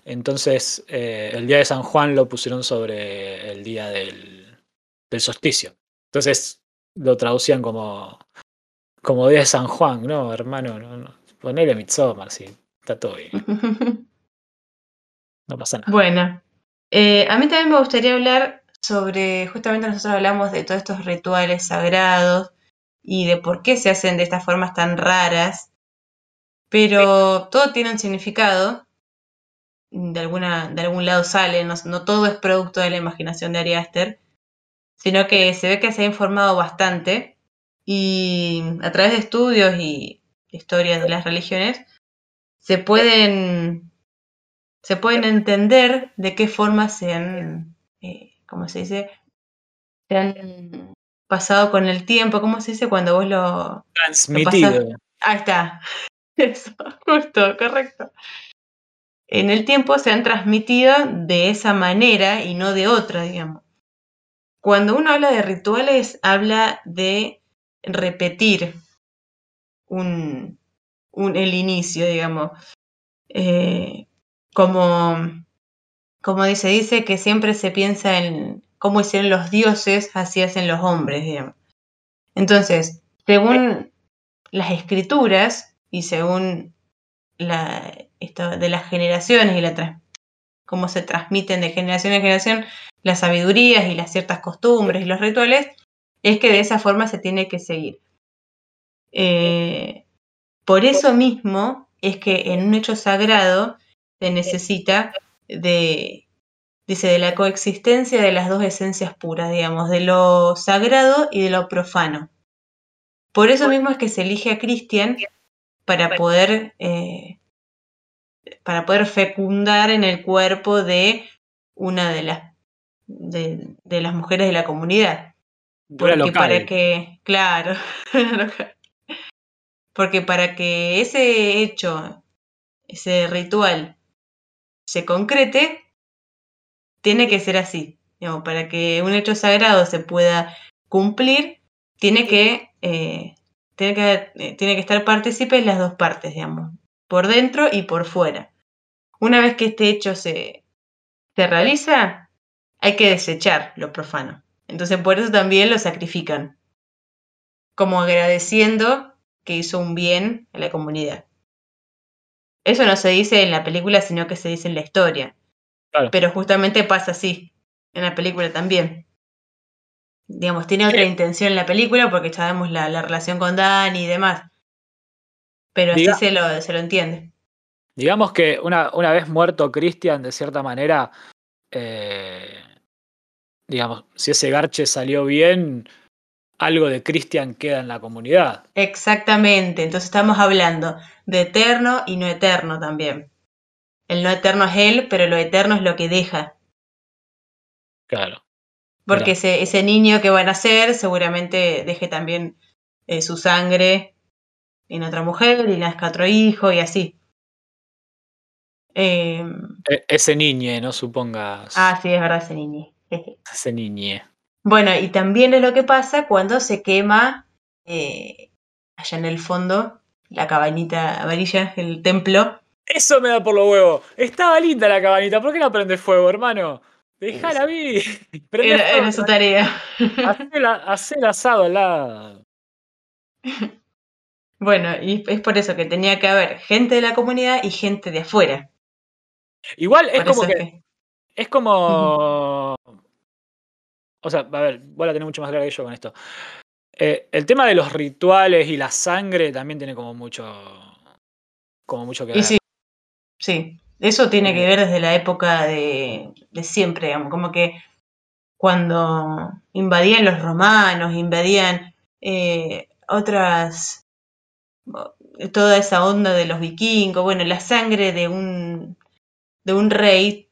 Entonces, eh, el día de San Juan lo pusieron sobre el día del, del solsticio. Entonces, lo traducían como, como día de San Juan, ¿no, hermano? No, no. Ponele Midsommar, sí, está todo bien. No pasa nada. Bueno, eh, a mí también me gustaría hablar sobre, justamente nosotros hablamos de todos estos rituales sagrados y de por qué se hacen de estas formas tan raras, pero todo tiene un significado. De, alguna, de algún lado sale, no, todo es producto de la imaginación de Ari Aster, sino que se ve que se ha informado bastante y a través de estudios y historias de las religiones se pueden, se pueden entender de qué forma se han, eh, ¿cómo se dice? Se han pasado con el tiempo, ¿cómo se dice cuando vos lo... Transmitido. Ahí está. Eso, justo, correcto en el tiempo se han transmitido de esa manera y no de otra, digamos. Cuando uno habla de rituales, habla de repetir un, el inicio, digamos. Eh, como, como dice, dice que siempre se piensa en cómo hicieron los dioses, así hacen los hombres. Entonces, según las escrituras y según la, esto de las generaciones y la cómo se transmiten de generación en generación las sabidurías y las ciertas costumbres y los rituales, es que de esa forma se tiene que seguir. Eh, por eso mismo es que en un hecho sagrado se necesita de, dice, de la coexistencia de las dos esencias puras, digamos, de lo sagrado y de lo profano. Por eso mismo es que se elige a Christian para poder, eh, para poder fecundar en el cuerpo de una de las, de, de las mujeres de la comunidad. Porque local. para que, claro, porque para que ese hecho, ese ritual se concrete, tiene que ser así. Para que un hecho sagrado se pueda cumplir, tiene que, eh, tiene que, eh, tiene que estar partícipes las dos partes, digamos, por dentro y por fuera. Una vez que este hecho se, se realiza, hay que desechar lo profano. Entonces por eso también lo sacrifican, como agradeciendo que hizo un bien a la comunidad. Eso no se dice en la película, sino que se dice en la historia. Claro. Pero justamente pasa así, en la película también. Digamos, tiene otra Sí. intención en la película porque sabemos la, la relación con Dani y demás. Pero así Diga- se lo, se lo entiende. Digamos que una, una vez muerto Christian, de cierta manera, eh, digamos, si ese garche salió bien, algo de Christian queda en la comunidad. Exactamente, entonces estamos hablando de eterno y no eterno también. El no eterno es él, pero lo eterno es lo que deja. Claro. Porque ese, ese niño que va a nacer seguramente deje también eh, su sangre en otra mujer y nazca otro hijo y así. Eh, E- ese niñe, no supongas. ah, sí, es verdad, ese niño. Jeje. Ese niñe. Bueno, y también es lo que pasa cuando se quema eh, allá en el fondo la cabañita amarilla, el templo. Eso me da por los huevos. Estaba linda la cabanita. ¿Por qué no prende fuego, hermano? Dejala a mí. Era, era su tarea. Hacé la- el asado al lado. Bueno, y es por eso que tenía que haber gente de la comunidad y gente de afuera. Igual es Por como que- Es como. O sea, a ver, voy a tener mucho más claro que yo con esto. Eh, el tema de los rituales y la sangre también tiene como mucho. Como mucho que ver. Y sí, sí, eso tiene que ver desde la época de, de siempre, digamos, como que cuando invadían los romanos, invadían eh, otras, toda esa onda de los vikingos, bueno, la sangre de un, de un rey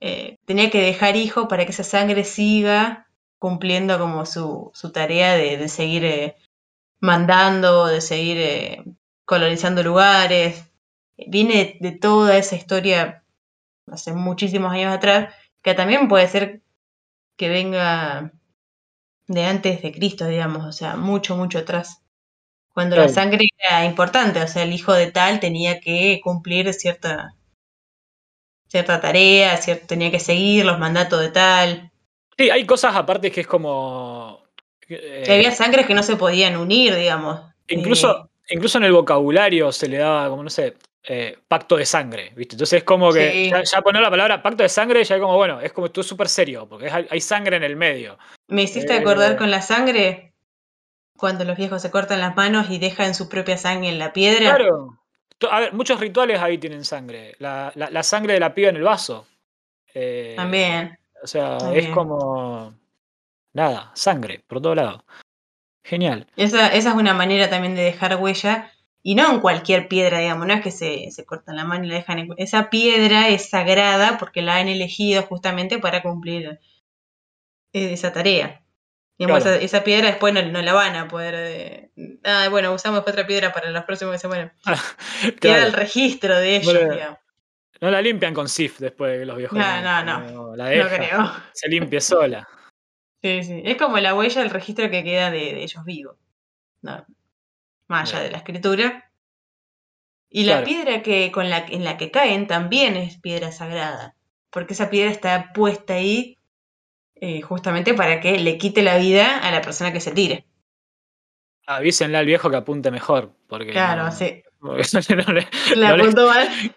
eh, tenía que dejar hijo para que esa sangre siga cumpliendo como su, su tarea de, de seguir eh, mandando, de seguir eh, colonizando lugares. Viene de toda esa historia hace muchísimos años atrás, que también puede ser que venga de antes de Cristo, digamos, o sea, mucho, mucho atrás. Cuando la sangre era importante, o sea, el hijo de tal tenía que cumplir cierta, cierta tarea, cier- tenía que seguir los mandatos de tal. Sí, hay cosas aparte que es como. eh, Y había sangres que no se podían unir, digamos. incluso, incluso en el vocabulario se le daba, como no sé, eh, pacto de sangre, ¿viste? Entonces es como que Sí. ya, ya poner la palabra pacto de sangre ya es como, bueno, es como esto es súper serio, porque es- hay sangre en el medio. Me hiciste Eh. acordar con la sangre cuando los viejos se cortan las manos y dejan su propia sangre en la piedra. Claro. A ver, muchos rituales ahí tienen sangre. La, la- la sangre de la piba en el vaso. Eh, También. O sea, es como. Nada, sangre, por todo lado. Genial. Esa, esa es una manera también de dejar huella. Y no en cualquier piedra, digamos, no es que se, se cortan la mano y la dejan en... Esa piedra es sagrada porque la han elegido justamente para cumplir eh, esa tarea. Digamos, Claro. esa, esa piedra después no, no la van a poder... eh, ah, bueno, usamos otra piedra para los próximos que se mueren. Queda Claro. el registro de ellos, Bueno, digamos. No la limpian con SIF después de que los viejos. No, no, no. La No deja. creo. Se limpia sola. Sí, sí. Es como la huella, el registro que queda de, de ellos vivos. No, más allá de la escritura. Y la piedra que, con la, en la que caen también es piedra sagrada. Porque esa piedra está puesta ahí eh, justamente para que le quite la vida a la persona que se tire. Avísenle al viejo que apunte mejor. Porque Claro, no, así. No le, La no le-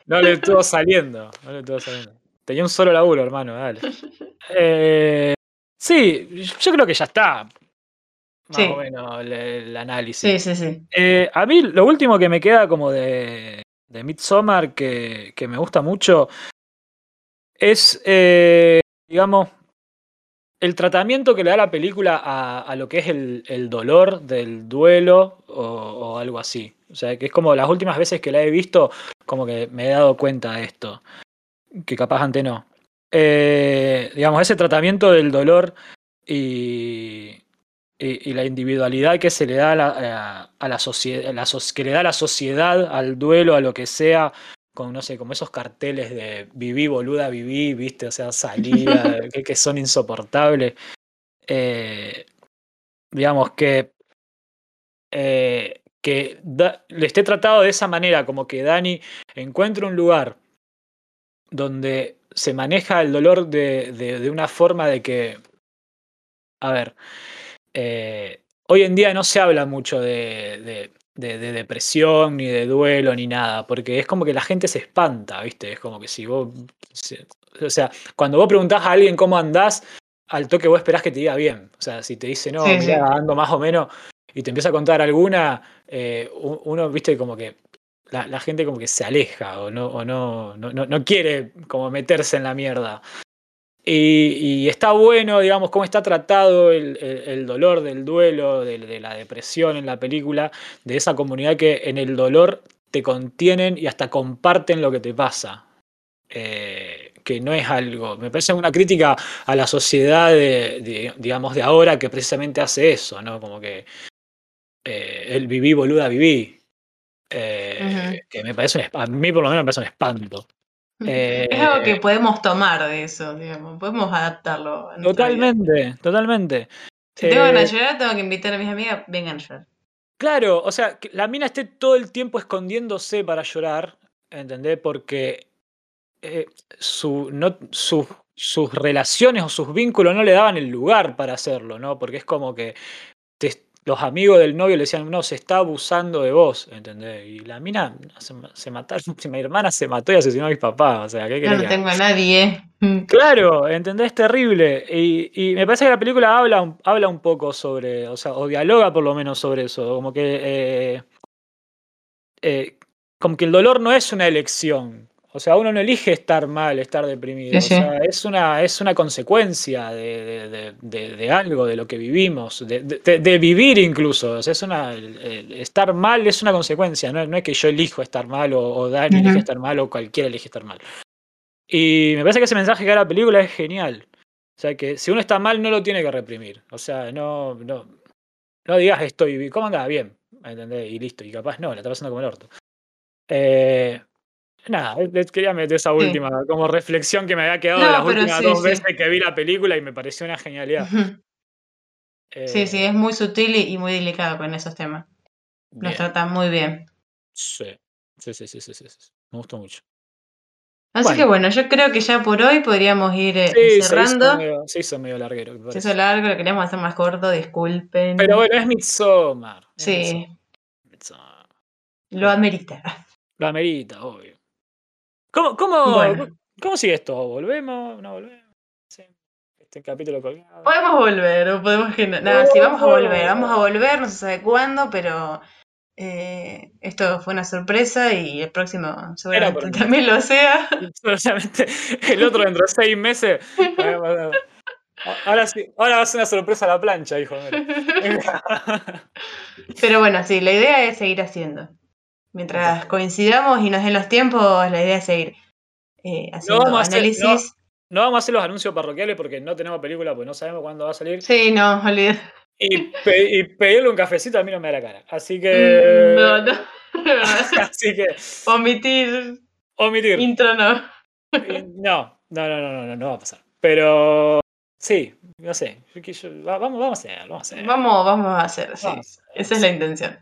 no estuvo saliendo. No le estuvo saliendo. Tenía un solo laburo, hermano, dale. Eh, sí, yo creo que ya está. Más Sí. o menos el, el análisis. Sí, sí, sí. Eh, a mí lo último que me queda como de, de Midsommar que, que me gusta mucho es, eh, digamos, el tratamiento que le da la película a, lo que es el, dolor del duelo o, algo así. O sea, que es como las últimas veces que la he visto, como que me he dado cuenta de esto. Que capaz antes no. Eh, digamos, ese tratamiento del dolor y, y, la individualidad que se le da a la, a, la sociedad, que le da la sociedad al duelo, a lo que sea, con, no sé, como esos carteles de viví, boluda, viví, viste, o sea, salida, que, son insoportables. Eh, digamos que, eh, que le esté tratado de esa manera, como que Dani encuentra un lugar donde se maneja el dolor de, de, una forma de que, a ver, eh, hoy en día no se habla mucho de, de, depresión, ni de duelo, ni nada, porque es como que la gente se espanta, ¿viste? Es como que si vos, o sea, cuando vos preguntás a alguien cómo andás, al toque vos esperás que te diga bien. O sea, si te dice, no, mira, ando más o menos, y te empieza a contar alguna, eh, uno, viste, como que la, gente como que se aleja o no, o no, no, no quiere como meterse en la mierda. Y, está bueno, digamos, cómo está tratado el, dolor del duelo, de, la depresión en la película, de esa comunidad que en el dolor te contienen y hasta comparten lo que te pasa. Eh, que no es algo, me parece una crítica a la sociedad de, digamos, de ahora que precisamente hace eso, ¿no? Como que eh, el viví, boluda, viví. Eh, que me parece, a mí por lo menos me parece un espanto es algo que eh, podemos tomar de eso, digamos, podemos adaptarlo. totalmente, totalmente. Si tengo eh, llorar, tengo que invitar a mis amigas, vengan a llorar. Claro, o sea, que la mina esté todo el tiempo escondiéndose para llorar, ¿entendés? Porque eh, su, no, sus relaciones o sus vínculos no le daban el lugar para hacerlo, ¿no? Porque es como que los amigos del novio le decían, no, se está abusando de vos, ¿entendés? Y la mina se, se mataron, mi hermana se mató y asesinó a mis papás, o sea, ¿qué No, no tengo a nadie. Claro, ¿entendés? Es terrible. Y, me parece que la película habla, habla un poco sobre, o sea, o dialoga por lo menos sobre eso, como que... Eh, eh, como que el dolor no es una elección, o sea, uno no elige estar mal, estar deprimido. O sea, es una, es una consecuencia de, algo, de lo que vivimos, de, vivir incluso. O sea, es una, estar mal es una consecuencia, no, es que yo elijo estar mal o, o Dani elige estar mal o cualquiera elige estar mal. Y me parece que ese mensaje que da la película es genial. O sea, que si uno está mal no lo tiene que reprimir. O sea, no, no, no digas estoy, ¿cómo andás? Bien, ¿entendés? Y listo. Y capaz no, la está pasando como el orto. Eh, Nada, les quería meter esa última como reflexión que me había quedado de las últimas dos veces que vi la película y me pareció una genialidad. sí, sí, eh, es muy sutil y, muy delicado con esos temas. Los trata muy bien. Sí. Sí, sí, sí, sí, sí, Me gustó mucho. Así que bueno, yo creo que ya por hoy podríamos ir eh, cerrando. Se hizo, medio, larguero. Se hizo largo, lo queríamos hacer más corto, disculpen. Pero bueno, es Midsommar. sí. Midsommar. Lo amerita. Lo amerita, obvio. ¿Cómo, cómo, ¿Cómo sigue esto? ¿Volvemos? ¿No volvemos? Este capítulo colgado. Podemos volver, o podemos Nada, sí, vamos a volver, vamos a volver, no se sabe cuándo, pero eh, esto fue una sorpresa y el próximo seguramente también lo sea. Seguramente el otro dentro de seis meses. Ahora sí, ahora va a ser una sorpresa la plancha, hijo. Pero bueno, sí, la idea es seguir haciendo. Mientras coincidamos y nos den los tiempos, la idea es seguir eh, haciendo análisis. no, vamos a hacer los anuncios parroquiales porque no tenemos película, pues no sabemos cuándo va a salir. Sí, no, olvidé. Y, pedirle un cafecito a mí no me da la cara. Así que. Mm, no, no. Así que. Omitir. Omitir. Intro no. No, no, no, no, no, no va a pasar. Pero. Sí, no sé. vamos, vamos a hacer, vamos a hacer. Vamos, vamos a hacer, sí. Esa es la intención.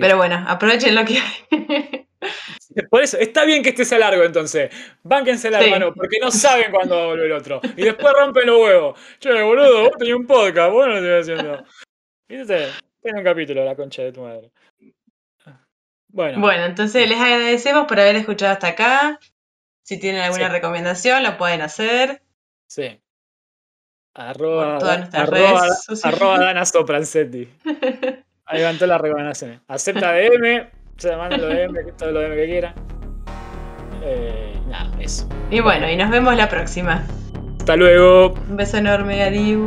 Pero bueno, aprovechen lo que hay. Por eso, está bien que este sea largo entonces. Bánquense la hermano, porque no saben cuándo va a volver el otro. Y después rompen los huevos. Che, boludo, vos tenías un podcast, vos no lo estoy haciendo. ¿Viste? Tiene un capítulo, la concha de tu madre. Bueno. Bueno, entonces les agradecemos por haber escuchado hasta acá. Si tienen alguna recomendación, lo pueden hacer. Sí. Arroba, arroba, arroba Dana Soprancetti. Ahí van todas las recomendaciones. Acepta DM, se manda lo DM, todo lo DM que quiera. Eh, nada, eso. Y bueno, y nos vemos la próxima. Hasta luego. Un beso enorme, adiós.